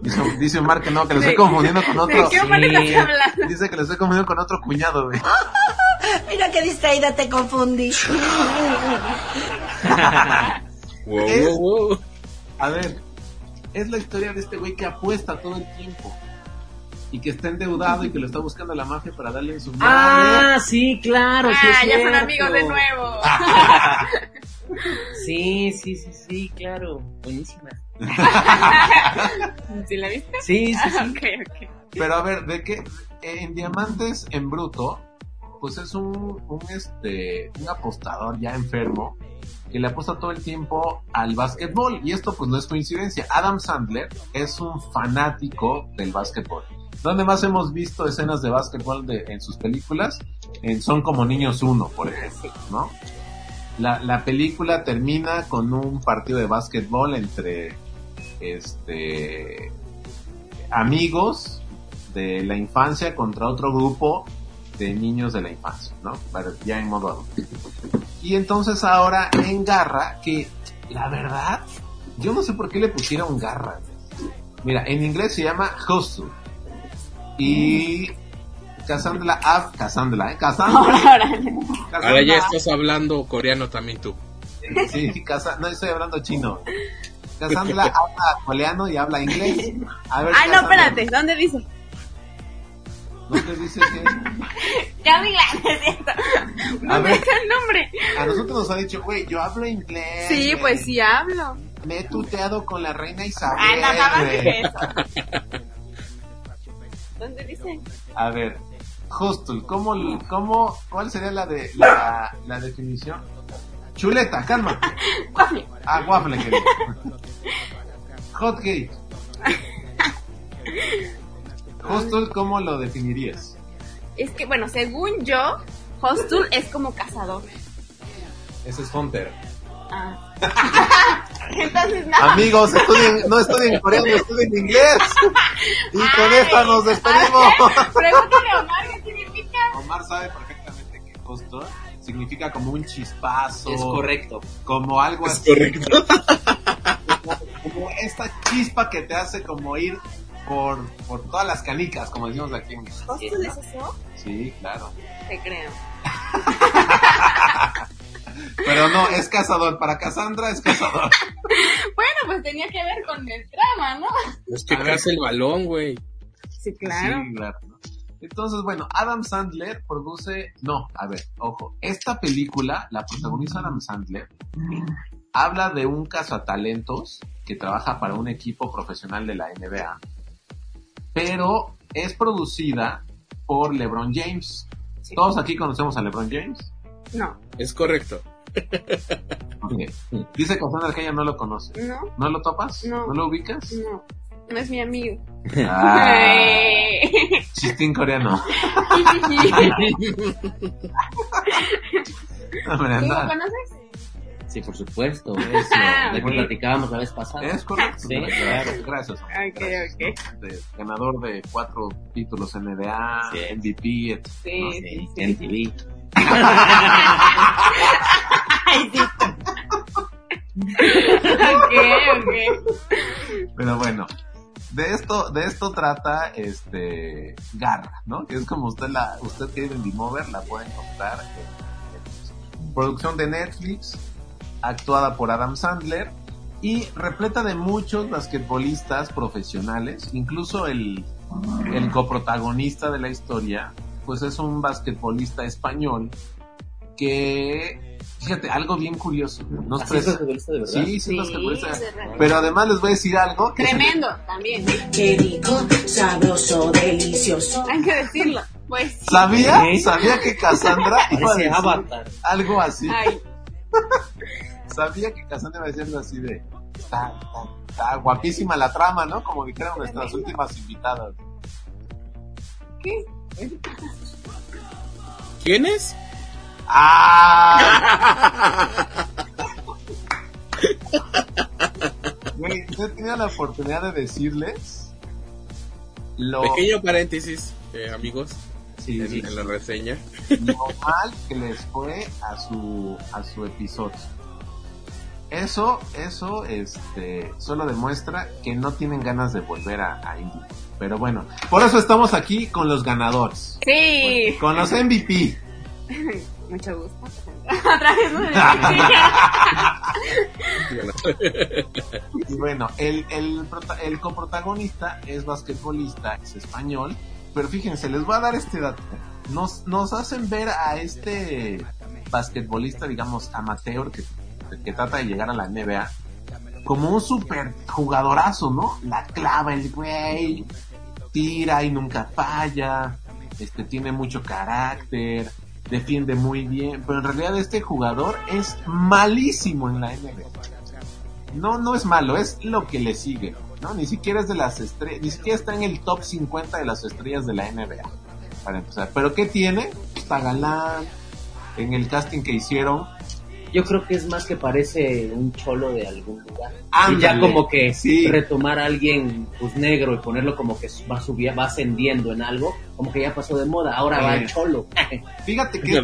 Dice, dice Omar que no, que lo estoy confundiendo con otro. ¿De qué estás hablando? Dice que lo estoy confundiendo con otro cuñado, güey. Mira qué distraída te confundí. Wow, Es- wow, wow. A ver, es la historia de este güey que apuesta todo el tiempo. Y que está endeudado y que lo está buscando la mafia para darle en su madre. Ah, sí, claro. sí Ah, es ya son cierto. amigos de nuevo. Sí, sí, sí, sí, claro. Buenísima. ¿Sí la viste? Sí, sí, sí. ok, ok. Pero a ver, de qué en Diamantes en Bruto, pues es un, un este un apostador ya enfermo que le apuesta todo el tiempo al básquetbol y esto pues no es coincidencia. Adam Sandler es un fanático del básquetbol. ¿Dónde más hemos visto escenas de básquetbol de, en sus películas? En Son como niños uno, por ejemplo, ¿no? La, la película termina con un partido de básquetbol entre este amigos de la infancia contra otro grupo de niños de la infancia, ¿no? Ya en modo adulto. Y entonces ahora en Garra, que la verdad, yo no sé por qué le pusieron Garra. Mira, en inglés se llama Hustle. Y Cassandra, ah, Cassandra, ¿eh? Cassandra. Ahora ya estás hablando coreano también tú. Sí, Casa- no estoy hablando chino. Cassandra habla coreano y habla inglés. A ver, Ay, no, Cassandra, espérate, ¿dónde dice? ¿Dónde dice que? Camila, no es cierto. A ¿Dónde ver. está el nombre? A nosotros nos ha dicho, güey, yo hablo inglés. Sí, güey. pues sí hablo. Me he tuteado con la reina Isabel. Ah, no, nada más que eso. ¿Dónde dice? A ver, Hostel, ¿cómo, cómo, ¿cuál sería la de la, la definición? Chuleta, calma. Ah, waffle, querido. Hotgate. Hostel, ¿cómo lo definirías? Es que, bueno, según yo, Hostul es como cazador. Ese es Hunter. Ah. Entonces, no. Amigos, estudien, no estudien coreano, estudien inglés. Y con esto nos despedimos. Pregúntale a Omar qué significa. Omar sabe perfectamente que hostel significa como un chispazo. Es correcto. Como algo Es así. correcto. Como, como esta chispa que te hace como ir por, por todas las canicas, como decimos aquí en México. ¿Hostul es eso? Sí, claro. Te creo. Pero no, es cazador. Para Cassandra es cazador. Bueno, pues tenía que ver con el trama, ¿no? Es que A ver. caza el balón, güey. Sí, claro. Sí, claro. ¿no? Entonces, bueno, Adam Sandler produce, no, a ver, ojo, esta película la protagoniza Adam Sandler, habla de un cazatalentos que trabaja para un equipo profesional de la NBA, pero es producida por LeBron James. Todos aquí conocemos a LeBron James. No. Es correcto. Ok. Dice Cassandra que ella no lo conoce. No. ¿No lo topas? No. lo ubicas? No. No es mi amigo. Ah, chistín coreano. Hombre, ¿Tú lo conoces? Sí, por supuesto. Eso, Ah, de que platicábamos la vez pasada. Es correcto. Sí, claro. Gracias. Ok, ok. De- ganador de cuatro títulos NBA, Sí. MVP, etc. Sí, ¿no? sí, sí. MTV. Ay, sí. ok, ok. Pero bueno, de esto, de esto trata este Garra, ¿no? Que es como usted la, usted en Dimover, la puede encontrar en, en producción de Netflix, actuada por Adam Sandler y repleta de muchos basquetbolistas profesionales, incluso el, el coprotagonista de la historia, pues es un basquetbolista español que, fíjate, algo bien curioso. Nos ¿Así es basquetbolista de verdad? Sí, sí, Sí, basquetbolista. es verdad. Pero además les voy a decir algo. que se me- Tremendo, también. Qué rico, sabroso, delicioso. Hay que decirlo. Pues. ¿Sabía? Sabía que Cassandra iba a decir Avatar. algo así. Ay, Sabía que Cassandra iba a decir algo así de... Está, está- está guapísima la trama, ¿no? Como dijeron nuestras últimas invitadas. ¿qué? ¿Quién es? ¡Ah! he tenido la oportunidad de decirles lo, Pequeño paréntesis, eh, amigos, Sí, en, sí. en la reseña. lo mal que les fue a su a su episodio. Eso, eso, este, solo demuestra que no tienen ganas de volver a, a Indie. Pero bueno, por eso estamos aquí con los ganadores, Sí. con los MVP. Mucho gusto. Otra vez no Y bueno, el, el, el coprotagonista es basquetbolista, es español, pero fíjense, les voy a dar este dato. Nos, nos hacen ver a este basquetbolista, digamos, amateur, que, que trata de llegar a la NBA, como un super jugadorazo, ¿no? La clava el güey, tira y nunca falla, este, tiene mucho carácter, defiende muy bien, pero en realidad este jugador es malísimo en la NBA. No, no es malo, es lo que le sigue, ¿no? Ni siquiera es de las estrellas, ni siquiera está en el top 50 de las estrellas de la NBA, para empezar. Pero ¿qué tiene? Está galán, en el casting que hicieron, Yo creo que es más que parece un cholo de algún lugar. Ándale, y ya como que sí. retomar a alguien pues negro y ponerlo como que va subir, va ascendiendo en algo, como que ya pasó de moda. Ahora va Eh. el cholo. Fíjate que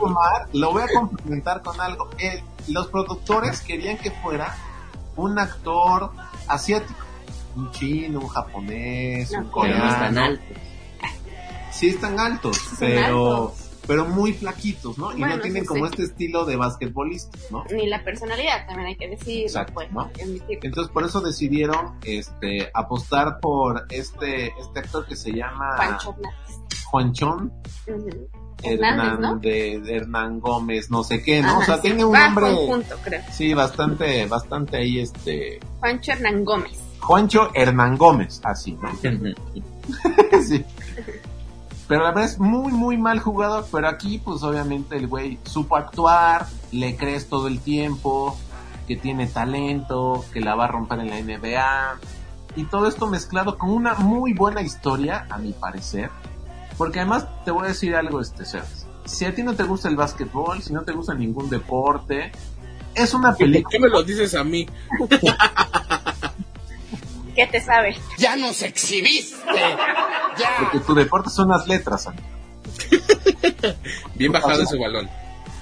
Omar, lo voy a complementar con algo. El- los productores querían que fuera un actor asiático, un chino, un japonés, un pero no están coreano. altos. Sí están altos, pero altos. Pero muy flaquitos, ¿no? Y Bueno, no tienen como sí. este estilo de basquetbolistas, ¿no? Ni la personalidad, también hay que decir. Exacto, pues. Entonces por eso decidieron este apostar por este este actor que se llama Pancho Hernández. Juanchón. Hernán, Hernández, ¿no? de, de Hernán Gómez, no sé qué, ¿no? Ajá, o sea, sí. tiene un Va nombre conjunto, creo. Sí, bastante bastante ahí este Juancho Hernán Gómez. Juancho Hernán Gómez, así, ¿no? sí. Pero la verdad es muy, muy mal jugador. Pero aquí, pues obviamente el güey supo actuar, le crees todo el tiempo, que tiene talento, que la va a romper en la NBA. Y todo esto mezclado con una muy buena historia, a mi parecer. Porque además te voy a decir algo, este Sebas. Si a ti no te gusta el básquetbol, si no te gusta ningún deporte, es una ¿Por película. qué me lo dices a mí? ¿Qué te sabe? ¡Ya nos exhibiste! Porque tu deporte son las letras, amigo. Bien bajado ese balón.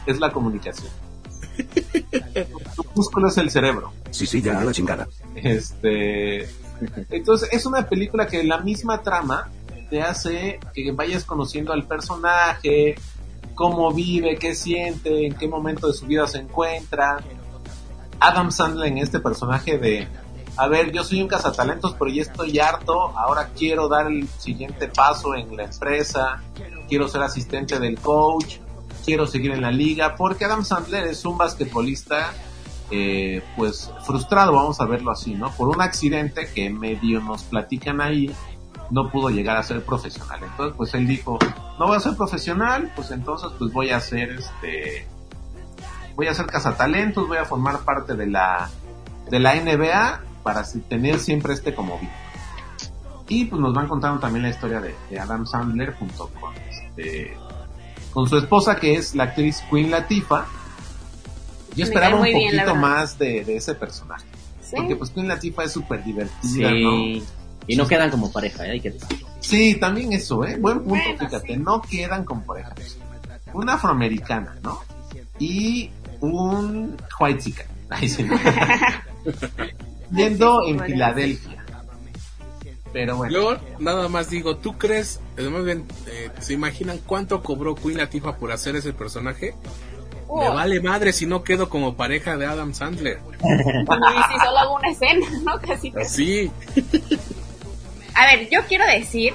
Es la comunicación. tu músculo es el cerebro. Sí, sí, ya a la chingada. Este, entonces es una película que la misma trama te hace que vayas conociendo al personaje, cómo vive, qué siente, en qué momento de su vida se encuentra. Adam Sandler en este personaje de, a ver, yo soy un cazatalentos, pero ya estoy harto, ahora quiero dar el siguiente paso en la empresa, quiero ser asistente del coach, quiero seguir en la liga, porque Adam Sandler es un basquetbolista eh, pues frustrado, vamos a verlo así, ¿no? Por un accidente que medio nos platican ahí, no pudo llegar a ser profesional. Entonces, pues él dijo, no voy a ser profesional, pues entonces pues voy a hacer este, voy a ser cazatalentos, voy a formar parte de la, de la NBA para tener siempre este como vínculo. Y pues nos van contando también la historia de, de Adam Sandler junto con este, con su esposa que es la actriz Queen Latifah. Yo esperaba un bien, poquito verdad. más de, de ese personaje. Sí. Porque pues Queen Latifah es súper Sí. divertida, ¿no? Y no quedan como pareja, ¿eh? hay que decirlo. Sí, también eso, ¿eh? Buen punto, Bueno, fíjate. sí. No quedan con pareja. Una afroamericana, ¿no? Y un white chica. Ahí sí. Yendo en Filadelfia. Pero bueno. Luego, nada más digo, ¿tú crees, además bien, eh, se imaginan cuánto cobró Queen Latifah por hacer ese personaje? Me Oh. vale madre si no quedo como pareja de Adam Sandler. Bueno, y si solo hago una escena, ¿no? Casi. Así. A ver, yo quiero decir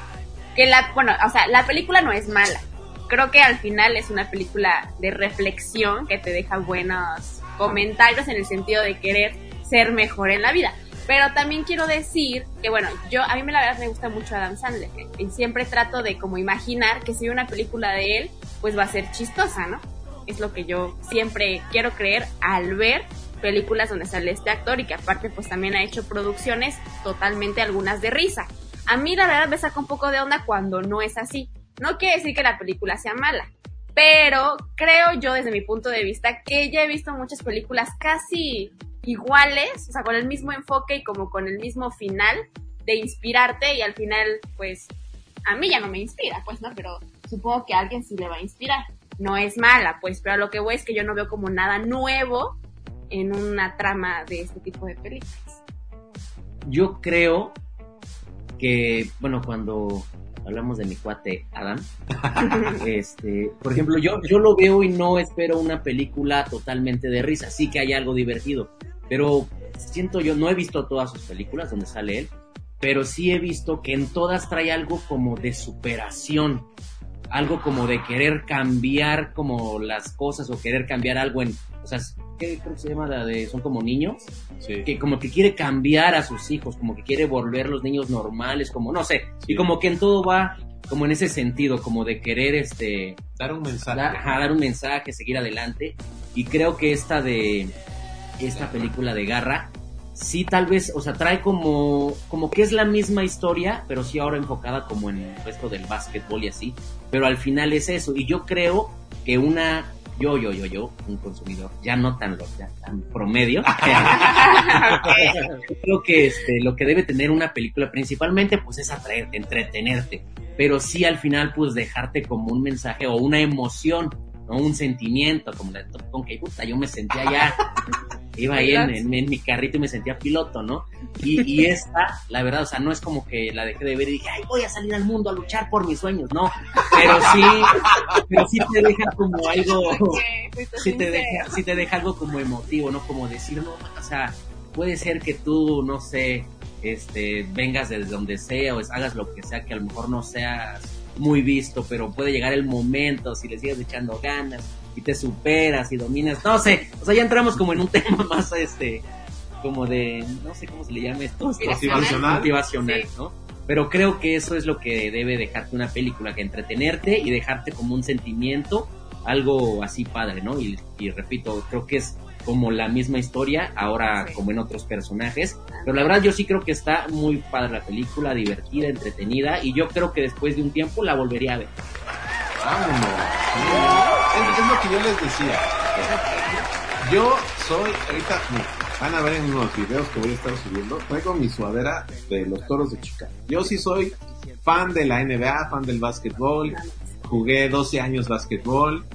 que la, bueno, o sea, la película no es mala. Creo que al final es una película de reflexión que te deja buenos comentarios en el sentido de querer ser mejor en la vida. Pero también quiero decir que, bueno, yo, a mí me la verdad me gusta mucho Adam Sandler. Y siempre trato de como imaginar que si una película de él, pues va a ser chistosa, ¿no? Es lo que yo siempre quiero creer al ver películas donde sale este actor y que aparte pues también ha hecho producciones totalmente algunas de risa. A mí la verdad me saca un poco de onda cuando no es así. No quiere decir que la película sea mala, pero creo yo desde mi punto de vista que ya he visto muchas películas casi iguales, o sea, con el mismo enfoque y como con el mismo final de inspirarte y al final, pues, a mí ya no me inspira, pues, ¿no? Pero supongo que a alguien sí le va a inspirar. No es mala, pues, pero lo que voy es que yo no veo como nada nuevo en una trama de este tipo de películas. Yo creo que, bueno, cuando hablamos de mi cuate Adam, este, por ejemplo, yo, yo lo veo y no espero una película totalmente de risa, sí que hay algo divertido, pero siento yo, no he visto todas sus películas donde sale él, pero sí he visto que en todas trae algo como de superación, algo como de querer cambiar como las cosas o querer cambiar algo en, o sea, ¿qué creo que se llama la de son como niños? Que como que quiere cambiar a sus hijos, como que quiere volver los niños normales, como no sé, y como que en todo va como en ese sentido, como de querer este dar un mensaje, dar, ajá, dar un mensaje, seguir adelante y creo que esta de esta película de Garra sí tal vez, o sea, trae como como que es la misma historia, pero sí ahora enfocada como en el resto del básquetbol y así, pero al final es eso y yo creo que una yo, yo, yo, yo, un consumidor, ya no tan, lo, ya tan promedio, creo que este, lo que debe tener una película principalmente, pues es atraerte, entretenerte, pero sí al final, pues dejarte como un mensaje o una emoción, ¿no? Un sentimiento, como la con que puta, yo me sentía ya, iba ahí en, en, en, mi carrito y me sentía piloto, ¿no? Y, y esta, la verdad, o sea, no es como que la dejé de ver y dije, ay, voy a salir al mundo a luchar por mis sueños, no, pero sí, pero sí te deja como algo, sí te deja, sí te deja algo como emotivo, ¿no? Como decir, no, o sea, puede ser que tú, no sé, este, vengas desde donde sea o hagas lo que sea, que a lo mejor no seas muy visto, pero puede llegar el momento si le sigues echando ganas y te superas y dominas, no sé, o sea, ya entramos como en un tema más, este, como de, no sé cómo se le llama esto, motivacional, motivacional sí. ¿no? Pero creo que eso es lo que debe dejarte una película, que entretenerte y dejarte como un sentimiento, algo así padre, ¿no? Y, y repito, creo que es como la misma historia, ahora como en otros personajes. Pero la verdad yo sí creo que está muy padre la película, divertida, entretenida, y yo creo que después de un tiempo la volvería a ver. Vámonos. Es, es lo que yo les decía. Yo soy, ahorita van a ver en unos videos que voy a estar subiendo, traigo mi sudadera de los toros de Chicago. Yo sí soy fan de la NBA, fan del básquetbol, jugué 12 años básquetbol,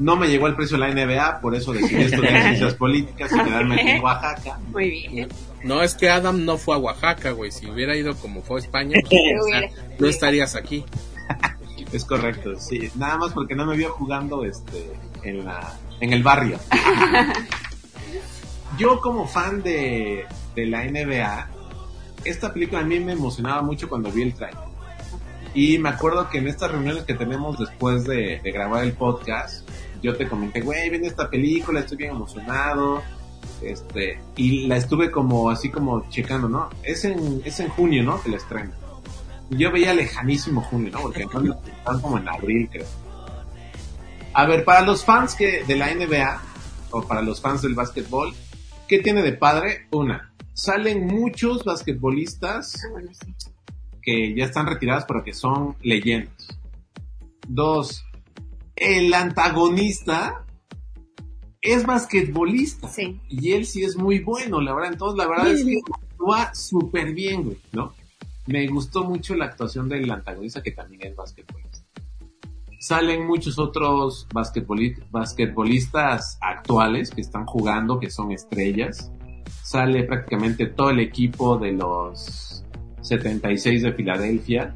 no me llegó el precio de la NBA, por eso decidí estudiar ciencias políticas y quedarme en Oaxaca. Muy bien. No, es que Adam no fue a Oaxaca, güey. Si hubiera ido como fue a España, pues, o sea, no estarías aquí. es correcto, sí. Nada más porque no me vio jugando este en la en el barrio. Yo como fan de, de la NBA, esta película a mí me emocionaba mucho cuando vi el trailer. Y me acuerdo que en estas reuniones que tenemos después de, de grabar el podcast, yo te comenté, güey, viene esta película, estoy bien emocionado. Este, y la estuve como, así como checando, ¿no? Es en, es en junio, ¿no? Que la estrena. Y yo veía lejanísimo junio, ¿no? Porque no, están como en abril, creo. A ver, para los fans que, de la NBA, o para los fans del básquetbol, ¿qué tiene de padre? Una, salen muchos basquetbolistas que ya están retirados, pero que son leyendas. Dos, el antagonista es basquetbolista. Sí. Y él sí es muy bueno, la verdad. Entonces, la verdad es que actúa súper bien, güey, ¿no? Me gustó mucho la actuación del antagonista, que también es basquetbolista. Salen muchos otros basquetbolistas actuales que están jugando, que son estrellas. Sale prácticamente todo el equipo de los 76 de Filadelfia.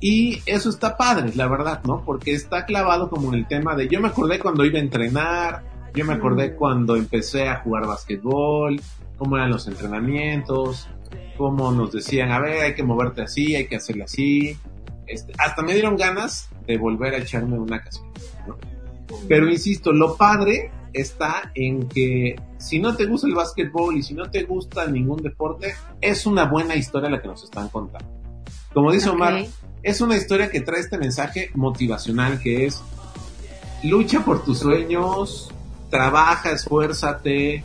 Y eso está padre, la verdad, ¿no? Porque está clavado como en el tema de, yo me acordé cuando iba a entrenar, yo me acordé cuando empecé a jugar basquetbol, cómo eran los entrenamientos, cómo nos decían, a ver, hay que moverte así, hay que hacerlo así. Este, hasta me dieron ganas de volver a echarme una ¿no? Pero insisto, lo padre está en que si no te gusta el básquetbol y si no te gusta ningún deporte, es una buena historia la que nos están contando. Como dice okay. Omar, es una historia que trae este mensaje motivacional que es lucha por tus sueños, trabaja, esfuérzate,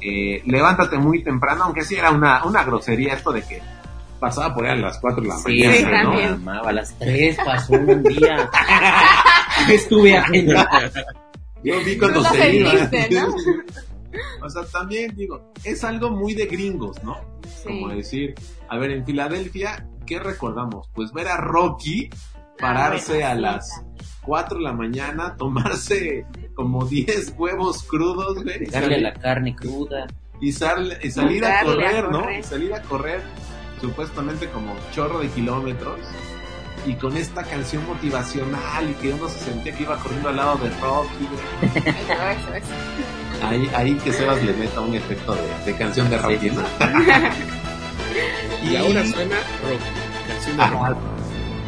eh, levántate muy temprano, aunque sí era una, una grosería esto de que pasaba por ahí a las 4 de la sí, mañana, ¿no? Amaba, a las 3 pasó un día. Estuve haciendo. Yo vi cuando se iba. ¿no? O sea, también digo, es algo muy de gringos, ¿no? Como decir, a ver, en Filadelfia, ¿qué recordamos? Pues ver a Rocky pararse a las 4 de la mañana, tomarse como 10 huevos crudos, güey. y Darle salir- la carne cruda. y, sal- y salir a correr, ¿no? Y salir a correr supuestamente como chorro de kilómetros y con esta canción motivacional y que uno se sentía que iba corriendo al lado de Rocky. güey. Ahí, ahí que Sebas le meta un efecto de, de canción de Rocky, ¿no? Y ahora suena Rocky, canción de Ajá. Rocky.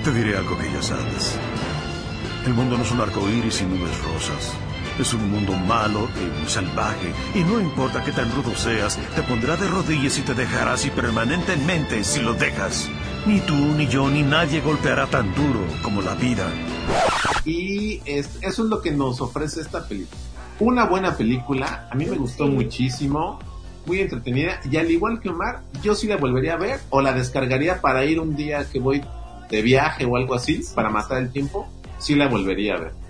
Te diré algo que ya sabes. El mundo no es un arco iris y nubes rosas. Es un mundo malo y salvaje. Y no importa qué tan rudo seas, te pondrá de rodillas y te dejará así permanentemente si lo dejas. Ni tú, ni yo, ni nadie golpeará tan duro como la vida. Y es- eso es lo que nos ofrece esta película. Una buena película, a mí me gustó muchísimo, muy entretenida, y al igual que Omar, yo sí la volvería a ver o la descargaría para ir un día que voy de viaje o algo así, para matar el tiempo, sí la volvería a ver.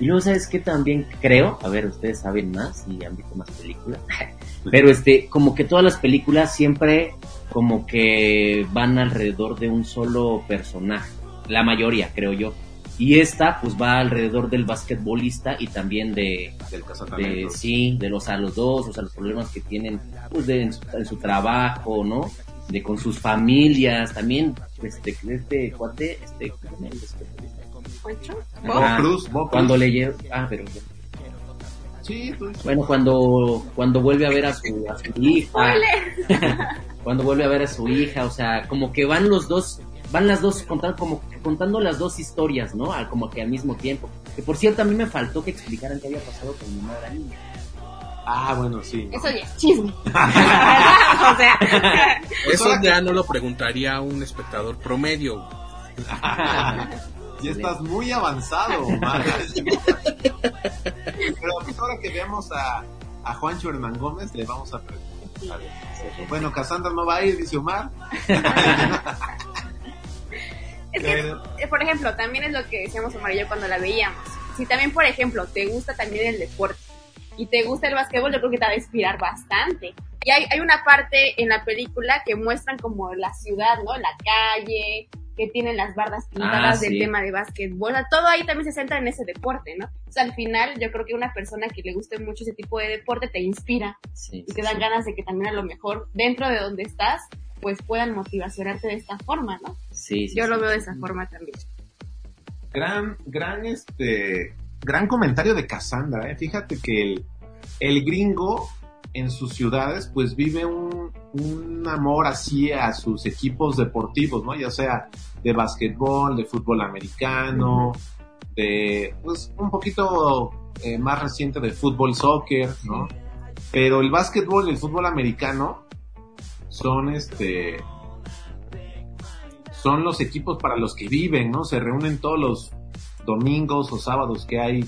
Y luego, ¿sabes qué también creo? A ver, ustedes saben más y han visto más películas. Pero este, como que todas las películas siempre como que van alrededor de un solo personaje. La mayoría, creo yo. Y esta, pues va alrededor del basquetbolista y también de, Del de sí, de los a los dos, o sea, los problemas que tienen pues de, en, su, en su trabajo, ¿no? De con sus familias, también, este, este cuate, este, ¿cómo Bob Cruz, Bob cuando Cruz. le lleva, ah, pero Sí, pues. bueno, cuando, cuando vuelve a ver a su, a su hija, cuando vuelve a ver a su hija, o sea, como que van los dos, van las dos contando, como contando las dos historias, ¿no? Al- como que al mismo tiempo. Que por cierto, a mí me faltó que explicaran qué había pasado con mi madre niña. Ah, bueno, sí. Eso ya es chisme. o sea, Eso ya no lo preguntaría a un espectador promedio. Ya estás muy avanzado, Omar. Pero pues ahora que veamos a, a Juancho Hernán Gómez, le vamos a preguntar. Bueno, Cassandra no va a ir, dice Omar. es que, eh, por ejemplo, también es lo que decíamos Omar y yo cuando la veíamos. Si también, por ejemplo, te gusta también el deporte y te gusta el básquetbol, yo creo que te va a inspirar bastante. Y hay, hay una parte en la película que muestran como la ciudad, ¿no? La calle, que tienen las bardas pintadas Ah, del sí. tema de básquetbol. O sea, todo ahí también se centra en ese deporte, ¿no? O sea, al final yo creo que una persona que le guste mucho ese tipo de deporte te inspira Sí, y sí, te dan sí. ganas de que también a lo mejor dentro de donde estás, pues puedan motivacionarte de esta forma, ¿no? Sí, sí, Yo sí. lo veo de esa forma también. Gran, gran, este, gran comentario de Cassandra, ¿eh? Fíjate que el, el gringo en sus ciudades, pues vive un, un amor así a sus equipos deportivos, ¿no? Ya sea de básquetbol, de fútbol americano, de, pues, un poquito eh, más reciente de fútbol soccer, ¿no? Pero el básquetbol y el fútbol americano son este son los equipos para los que viven, ¿no? Se reúnen todos los domingos o sábados que hay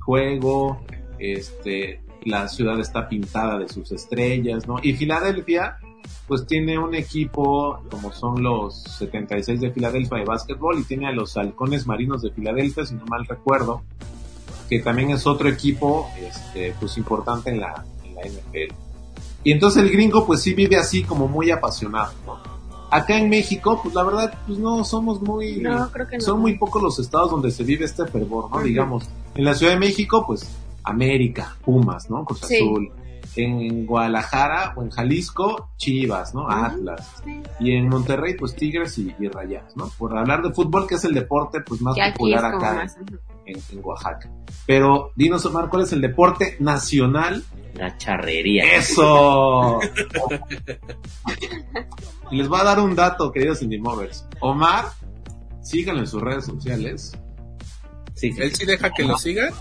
juego, este, la ciudad está pintada de sus estrellas, ¿no? Y Filadelfia, pues tiene un equipo como son los 76 de Filadelfia de básquetbol y tiene a los halcones marinos de Filadelfia, si no mal recuerdo, que también es otro equipo, este, pues importante en la, en la NFL. Y entonces el gringo pues sí vive así como muy apasionado, ¿no? Acá en México, pues la verdad, pues no somos muy... No, creo que no. Son muy pocos los estados donde se vive este fervor, ¿no? Ujú. Digamos, en la Ciudad de México, pues América, Pumas, ¿no? Cruz Sí. Azul. En Guadalajara o en Jalisco, Chivas, ¿no? Atlas. Y en Monterrey, pues Tigres y, y Rayados, ¿no? Por hablar de fútbol, que es el deporte pues más Que popular acá más, en, en Oaxaca. Pero dinos, Omar, ¿cuál es el deporte nacional? La charrería. ¡Eso! Y les voy a dar un dato, queridos Indie Movers. Omar, síganlo en sus redes sociales. Sí, sí. ¿Él sí deja que lo siga?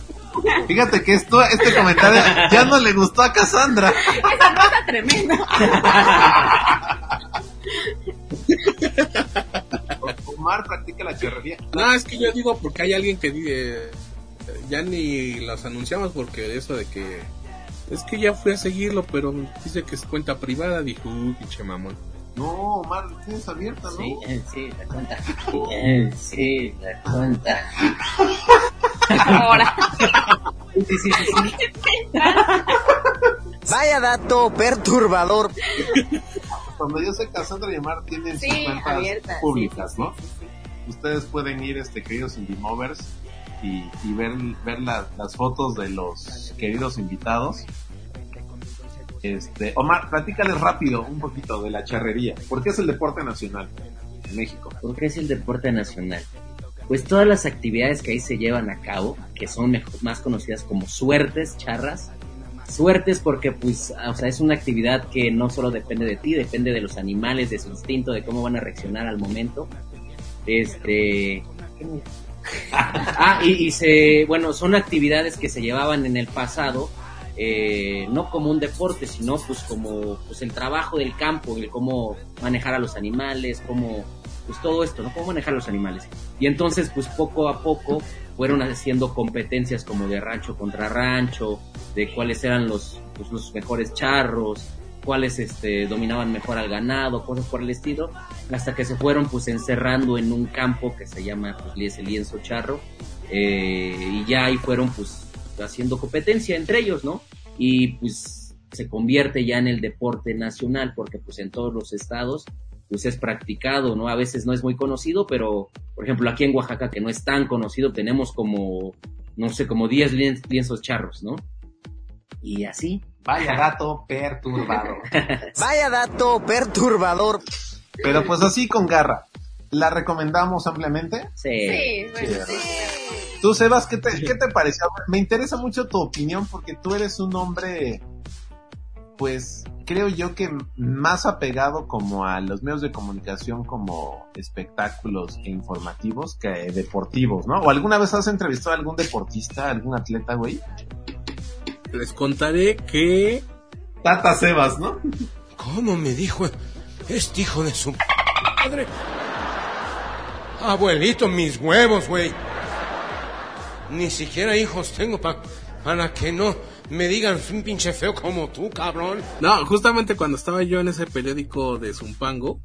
Fíjate que esto, este comentario ya no le gustó a Cassandra. Esa nota tremenda. Omar practica la charrería. No, es que yo digo porque hay alguien que dice, ya ni los anunciamos porque eso de que es que ya fui a seguirlo, pero dice que es cuenta privada, dijo, uy, pinche mamón. No, Omar, la tienes abierta, ¿no? Sí, eh, sí, la cuenta. Eh, sí, la cuenta. Ahora. Sí, sí, sí, sí. Vaya dato perturbador. Cuando yo sé Cassandra y Omar tienen sus Sí, cuentas abiertas, públicas, sí, sí, ¿no? Ustedes pueden ir, este, queridos Indie Movers, y, y ver, ver la- las fotos de los queridos invitados. Este, Omar, platícales rápido un poquito de la charrería. ¿Por qué es el deporte nacional en México? ¿Por qué es el deporte nacional? Pues todas las actividades que ahí se llevan a cabo, que son mejor- más conocidas como suertes, charras, suertes porque pues, o sea, es una actividad que no solo depende de ti, depende de los animales, de su instinto, de cómo van a reaccionar al momento. Este, ah, y, y se, bueno, son actividades que se llevaban en el pasado, eh, no como un deporte, sino pues como pues el trabajo del campo, el cómo manejar a los animales, cómo, pues todo esto, ¿no? Cómo manejar a los animales. Y entonces, pues poco a poco fueron haciendo competencias como de rancho contra rancho, de cuáles eran los, pues, los mejores charros, cuáles este, dominaban mejor al ganado, cosas por el estilo, hasta que se fueron pues encerrando en un campo que se llama pues el lienzo charro, eh, y ya ahí fueron pues haciendo competencia entre ellos, ¿no? Y pues se convierte ya en el deporte nacional, porque pues en todos los estados pues es practicado, ¿no? A veces no es muy conocido, pero por ejemplo aquí en Oaxaca, que no es tan conocido, tenemos como, no sé, como 10 lien- lienzos charros, ¿no? Y así. Vaya dato perturbador. Vaya dato perturbador. Pero pues así con garra. ¿La recomendamos ampliamente? Sí. Sí, bueno, Sí, sí. Tú, Sebas, ¿qué te, ¿qué te pareció? Me interesa mucho tu opinión porque tú eres un hombre, pues, creo yo que más apegado como a los medios de comunicación como espectáculos e informativos que deportivos, ¿no? ¿O alguna vez has entrevistado a algún deportista, algún atleta, güey? Les contaré que... Tata Sebas, ¿no? ¿Cómo me dijo este hijo de su madre? Abuelito, mis huevos, güey. Ni siquiera hijos tengo pa- para que no me digan un pinche feo como tú, cabrón. No, justamente cuando estaba yo en ese periódico de Zumpango,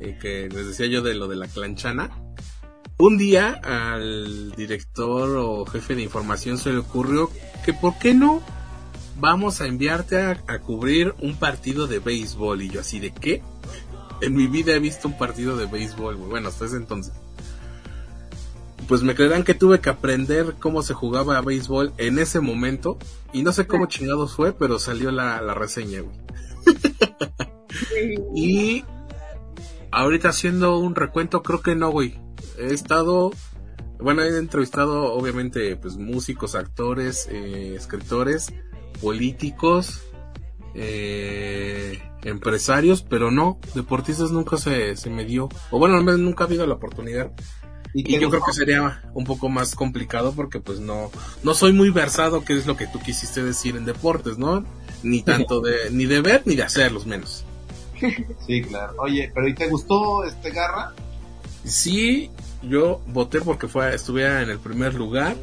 eh, que les decía yo de lo de la clanchana, un día al director o jefe de información se le ocurrió que por qué no vamos a enviarte a, a cubrir un partido de béisbol y yo así de qué en mi vida he visto un partido de béisbol güey. bueno hasta ese entonces pues me creerán que tuve que aprender cómo se jugaba a béisbol en ese momento y no sé cómo chingados fue pero salió la, la reseña güey y ahorita haciendo un recuento, creo que no, güey. He estado, bueno, he entrevistado obviamente pues músicos, actores, eh, escritores, políticos, eh, empresarios, pero no, deportistas nunca se, se me dio. O bueno, al menos nunca ha habido la oportunidad. ¿Y Y yo creo que sería un poco más complicado porque pues no, no soy muy versado, que es lo que tú quisiste decir en deportes, ¿no? Ni tanto de, ni de ver ni de hacerlos menos. Sí, claro. Oye, pero ¿y te gustó este garra? Sí, yo voté porque fue, estuviera en el primer lugar,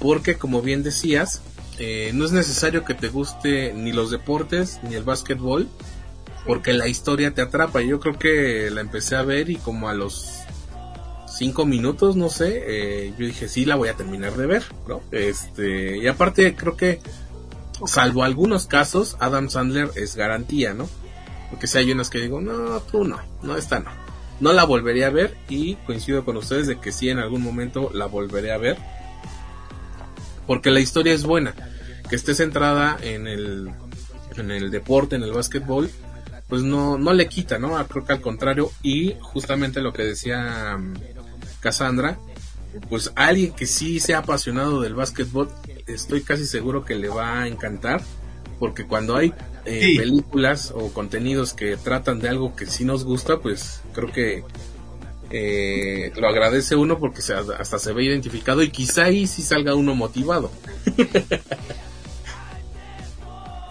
porque como bien decías, eh, no es necesario que te guste ni los deportes ni el básquetbol, porque la historia te atrapa. Yo creo que la empecé a ver y como a los cinco minutos, no sé, eh, yo dije sí la voy a terminar de ver, ¿no? Este y aparte creo que salvo algunos casos, Adam Sandler es garantía, ¿no? Porque si hay unas que digo, no, tú no, no, esta no. No la volveré a ver y coincido con ustedes de que sí en algún momento la volveré a ver. Porque la historia es buena. Que esté centrada en el, en el deporte, en el básquetbol, pues no, no le quita, ¿no? Ah, Creo que al contrario. Y justamente lo que decía mm, Cassandra, pues alguien que sí sea apasionado del básquetbol, estoy casi seguro que le va a encantar. Porque cuando hay eh, Sí. películas o contenidos que tratan de algo que sí nos gusta, pues creo que eh, lo agradece uno porque se, hasta se ve identificado y quizá ahí sí salga uno motivado.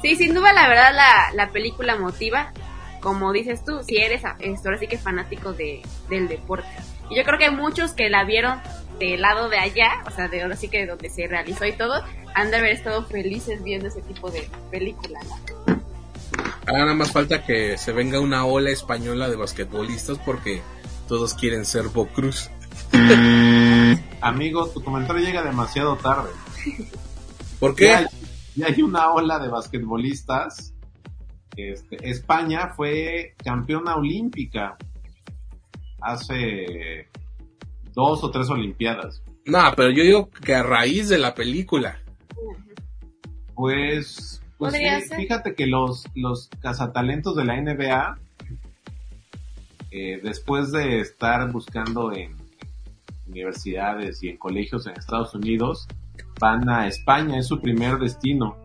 Sí, sin duda, la verdad, la, la película motiva. Como dices tú, si eres ahora sí que fanático de, del deporte. Y yo creo que muchos que la vieron del lado de allá, o sea, de ahora sí que donde se realizó y todo, han de haber estado felices viendo ese tipo de película. ¿no? Ahora nada más falta que se venga una ola española de basquetbolistas porque todos quieren ser Bo Cruz. Amigo, tu comentario llega demasiado tarde. ¿Por qué? Ya, y hay una ola de basquetbolistas. Este, España fue campeona olímpica hace dos o tres olimpiadas. No, pero yo digo que a raíz de la película. Pues, pues sí, ser. fíjate que los, los cazatalentos de la NBA, eh, después de estar buscando en universidades y en colegios en Estados Unidos, van a España, es su primer destino.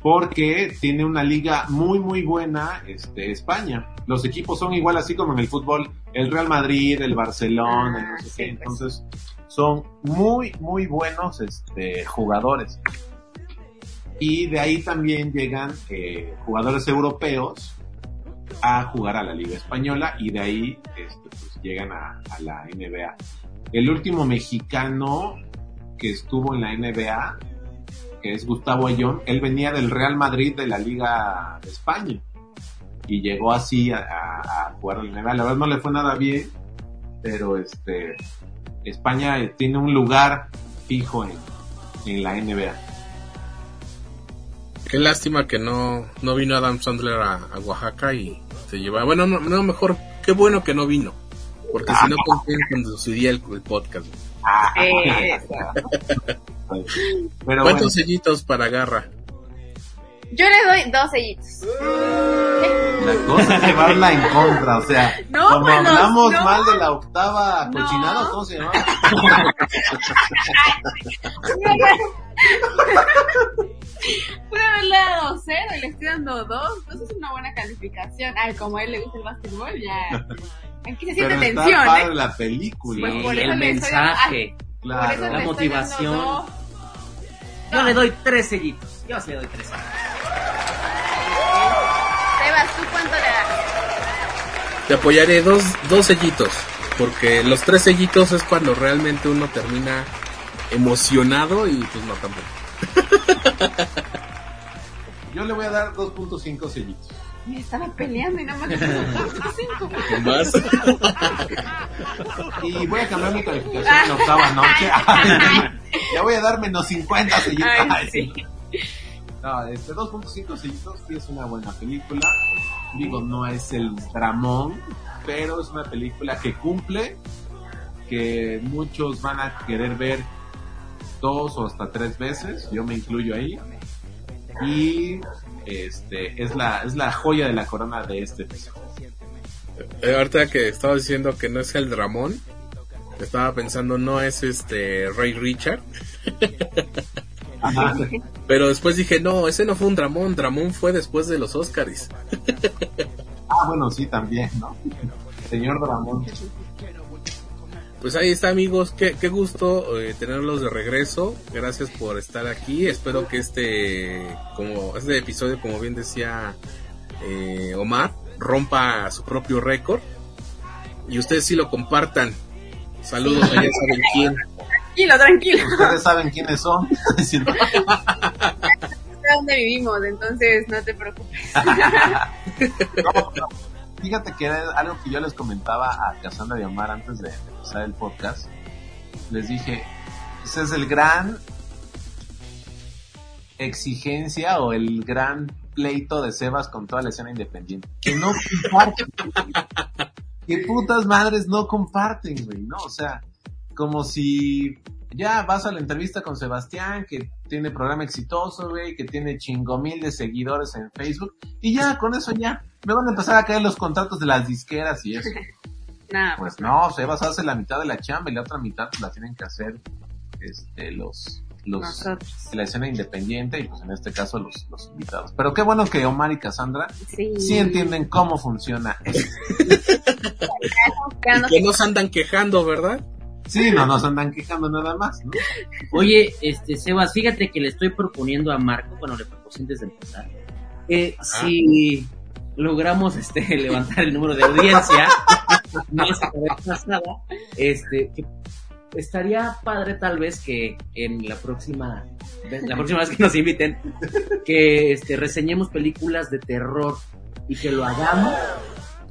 Porque tiene una liga muy muy buena este, España. Los equipos son igual así como en el fútbol, el Real Madrid, el Barcelona, Ah, no sé sí, qué. pues. Entonces, son muy muy buenos este, jugadores. Y de ahí también llegan eh, jugadores europeos a jugar a la Liga Española y de ahí este, pues, llegan a, la NBA. El último mexicano que estuvo en la NBA, que es Gustavo Ayón, él venía del Real Madrid de la Liga de España y llegó así a jugar a la NBA. La verdad no le fue nada bien, pero este España tiene un lugar fijo en, en la NBA. Qué lástima que no, no vino Adam Sandler a, a Oaxaca y se lleva. Bueno, no, no, mejor, qué bueno que no vino. Porque si no, ¿con quién conduciría el, el podcast? Pero ¿Cuántos bueno, sellitos para Garra? Yo le doy dos sellitos. la cosa es llevarla en contra, o sea, No, como bueno, hablamos no. mal de la octava No. cochinada, ¿cómo se llama? Pude haberle dado cero y le estoy dando dos. Entonces es una buena calificación. Ay, como a él le gusta el básquetbol, ya. Aquí se siente Pero está tensión, padre ¿eh? la película. Pues Sí, eso el mensaje, Por Claro. la motivación. Yo le doy tres sellitos. Yo sí le doy tres sellitos. Sebas, ¿tú cuánto le das? Te apoyaré dos, dos sellitos. Porque los tres sellitos es cuando realmente uno termina emocionado y pues no tampoco. Yo le voy a dar 2.5 sellitos. Me estaba peleando y nada más le puse cinco. Más. Y voy a cambiar mi calificación en la octava noche. ya voy a dar menos 50 sellitos. Ay, Ay, sí. No, este 2.5 sellitos sí es una buena película. Digo, no es el dramón, pero es una película que cumple, que muchos van a querer ver dos o hasta tres veces. Yo me incluyo ahí. Y este es la es la joya de la corona de este episodio. Eh, ahorita que estaba diciendo que no es el Dramón, estaba pensando no es este Ray Richard. Ajá. Pero después dije, no, ese no fue un Dramón, Dramón fue después de los Oscars. Ah, bueno, sí, también, ¿no? Señor Dramón. Pues ahí está amigos, qué, qué gusto eh, tenerlos de regreso. Gracias por estar aquí. Espero que este, como este episodio, como bien decía eh, Omar, rompa su propio récord. Y ustedes sí lo compartan. Saludos, ya saben quién. Tranquilo, tranquilo. Ustedes saben quiénes son. Dónde vivimos, entonces no te preocupes. No, pero fíjate que era algo que yo les comentaba a Cassandra y Omar antes de empezar el podcast. Les dije, ese es el gran exigencia o el gran pleito de Sebas con toda la escena independiente. Que no comparten. que putas madres no comparten, güey, ¿no? O sea, como si ya vas a la entrevista con Sebastián, que tiene programa exitoso, güey, que tiene chingo mil de seguidores en Facebook, y ya, con eso ya, me van a empezar a caer los contratos de las disqueras y eso. Nada. Pues no, Sebas hace la mitad de la chamba y la otra mitad pues, la tienen que hacer este, los, los, Nosotros. la escena independiente y pues en este caso los, los invitados. Pero qué bueno que Omar y Cassandra Sí. sí entienden cómo funciona esto. Y que no se andan quejando, ¿verdad? Sí, no nos andan quejando nada más, ¿no? Oye, este, Sebas, fíjate que le estoy proponiendo a Marco, bueno, le propuse antes de empezar, que si logramos este levantar el número de audiencia, no pasada, este, que estaría padre tal vez que en la próxima, la próxima vez que nos inviten, que este, reseñemos películas de terror y que lo hagamos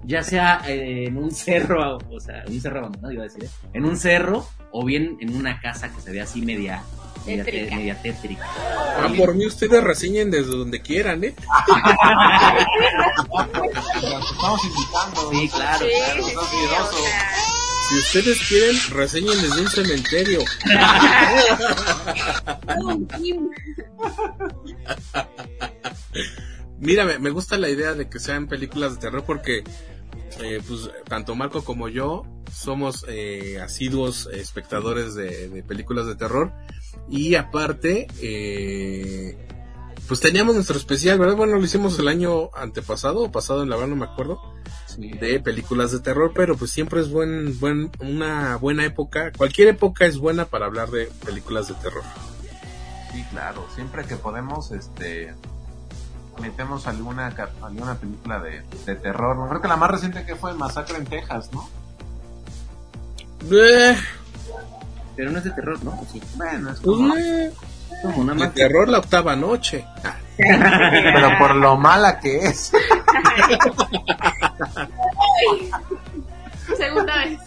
ya sea eh, en un cerro, o sea, en un cerro abandonado, iba a decir, ¿eh? en un cerro, o bien en una casa que se ve así media media, Tétrica. media tétrica. Ah, por mí ustedes reseñen desde donde quieran, ¿eh? Estamos invitando. Sí, claro, Sí, claro. sí, Si ustedes quieren, reseñen desde un cementerio. Mira, me, gusta la idea de que sean películas de terror porque eh, pues tanto Marco como yo somos eh, asiduos espectadores de, de películas de terror y aparte eh, pues teníamos nuestro especial, ¿verdad? Bueno, lo hicimos el año antepasado o pasado, en la verdad no me acuerdo, de películas de terror, pero pues siempre es buen, buen, una buena época, cualquier época es buena para hablar de películas de terror. Sí, claro. Siempre que podemos, este, metemos alguna, alguna película de, de terror. Creo que la más reciente que fue Masacre en Texas, ¿no? Eh, Pero no es de terror, ¿no? ¿O Sí. Bueno, es pues, como... eh, Como una más. terror la octava noche. Pero por lo mala que es. Segunda vez.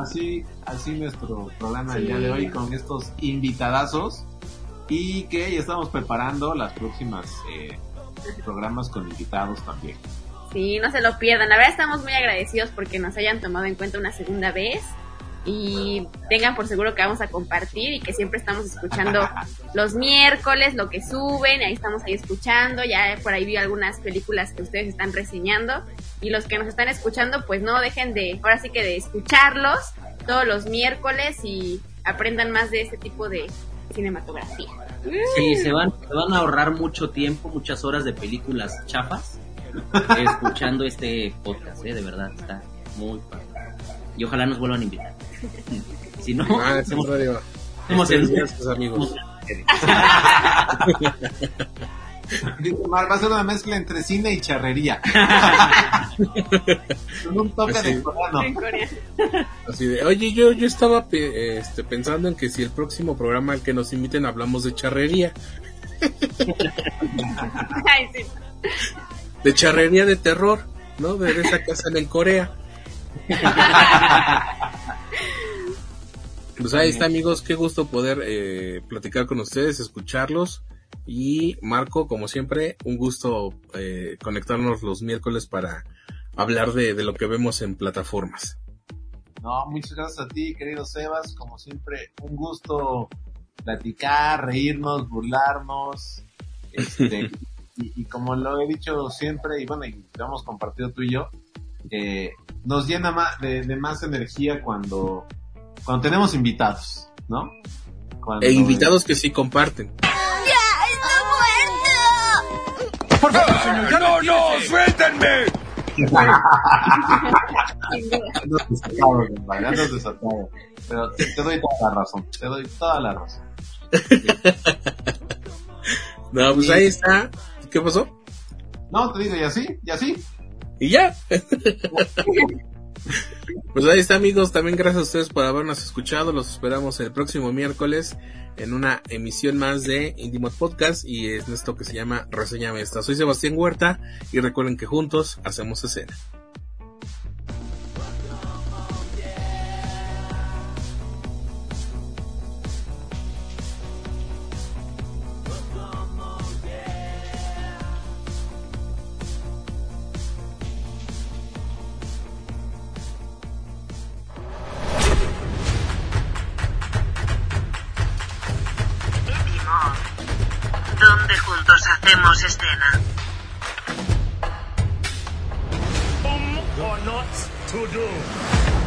Así, así nuestro programa del día de hoy con estos invitadazos y que ya estamos preparando las próximas eh, programas con invitados también. Sí, no se lo pierdan. La verdad estamos muy agradecidos porque nos hayan tomado en cuenta una segunda vez y tengan por seguro que vamos a compartir y que siempre estamos escuchando los miércoles lo que suben, ahí estamos ahí escuchando, ya por ahí vi algunas películas que ustedes están reseñando y los que nos están escuchando pues no dejen de, ahora sí que de escucharlos todos los miércoles y aprendan más de este tipo de cinematografía. Sí, se van, se van a ahorrar mucho tiempo, muchas horas de películas chafas escuchando este podcast, ¿eh? De verdad, está muy padre. Y ojalá nos vuelvan a invitar. Si no, Ah, hacemos, el- Gracias, amigos. Dice Mar, va a ser una mezcla entre cine y charrería. Con un toque Así. de coreano. En Corea. Así de, oye, yo, yo estaba pe- este, pensando en que si el próximo programa al que nos inviten hablamos de charrería, Ay, sí. de charrería de terror, ¿no? De esa que hacen en Corea. Pues ahí está, amigos, qué gusto poder eh, platicar con ustedes, escucharlos. Y Marco, como siempre, un gusto eh, conectarnos los miércoles para hablar de, de lo que vemos en plataformas. No, muchas gracias a ti, querido Sebas. Como siempre, un gusto platicar, reírnos, burlarnos. Este, y, y como lo he dicho siempre, y bueno, y lo hemos compartido tú y yo, eh, nos llena más de, de más energía cuando, cuando tenemos invitados, ¿no? Cuando- E invitados que sí comparten. Por favor, señor, ya no, no, suéltenme. Andas desatado, compadre, andas desatado. Pero te, te doy toda la razón, te doy toda la razón. No, pues ahí está. ¿Qué pasó? No, te digo, y así, y así. Y ya. pues ahí está amigos, también gracias a ustedes por habernos escuchado, los esperamos el próximo miércoles en una emisión más de Indimod Podcast y es esto que se llama Reseñame esta. Soy Sebastián Huerta y recuerden que juntos hacemos escena. Hacemos escena. Or not to do.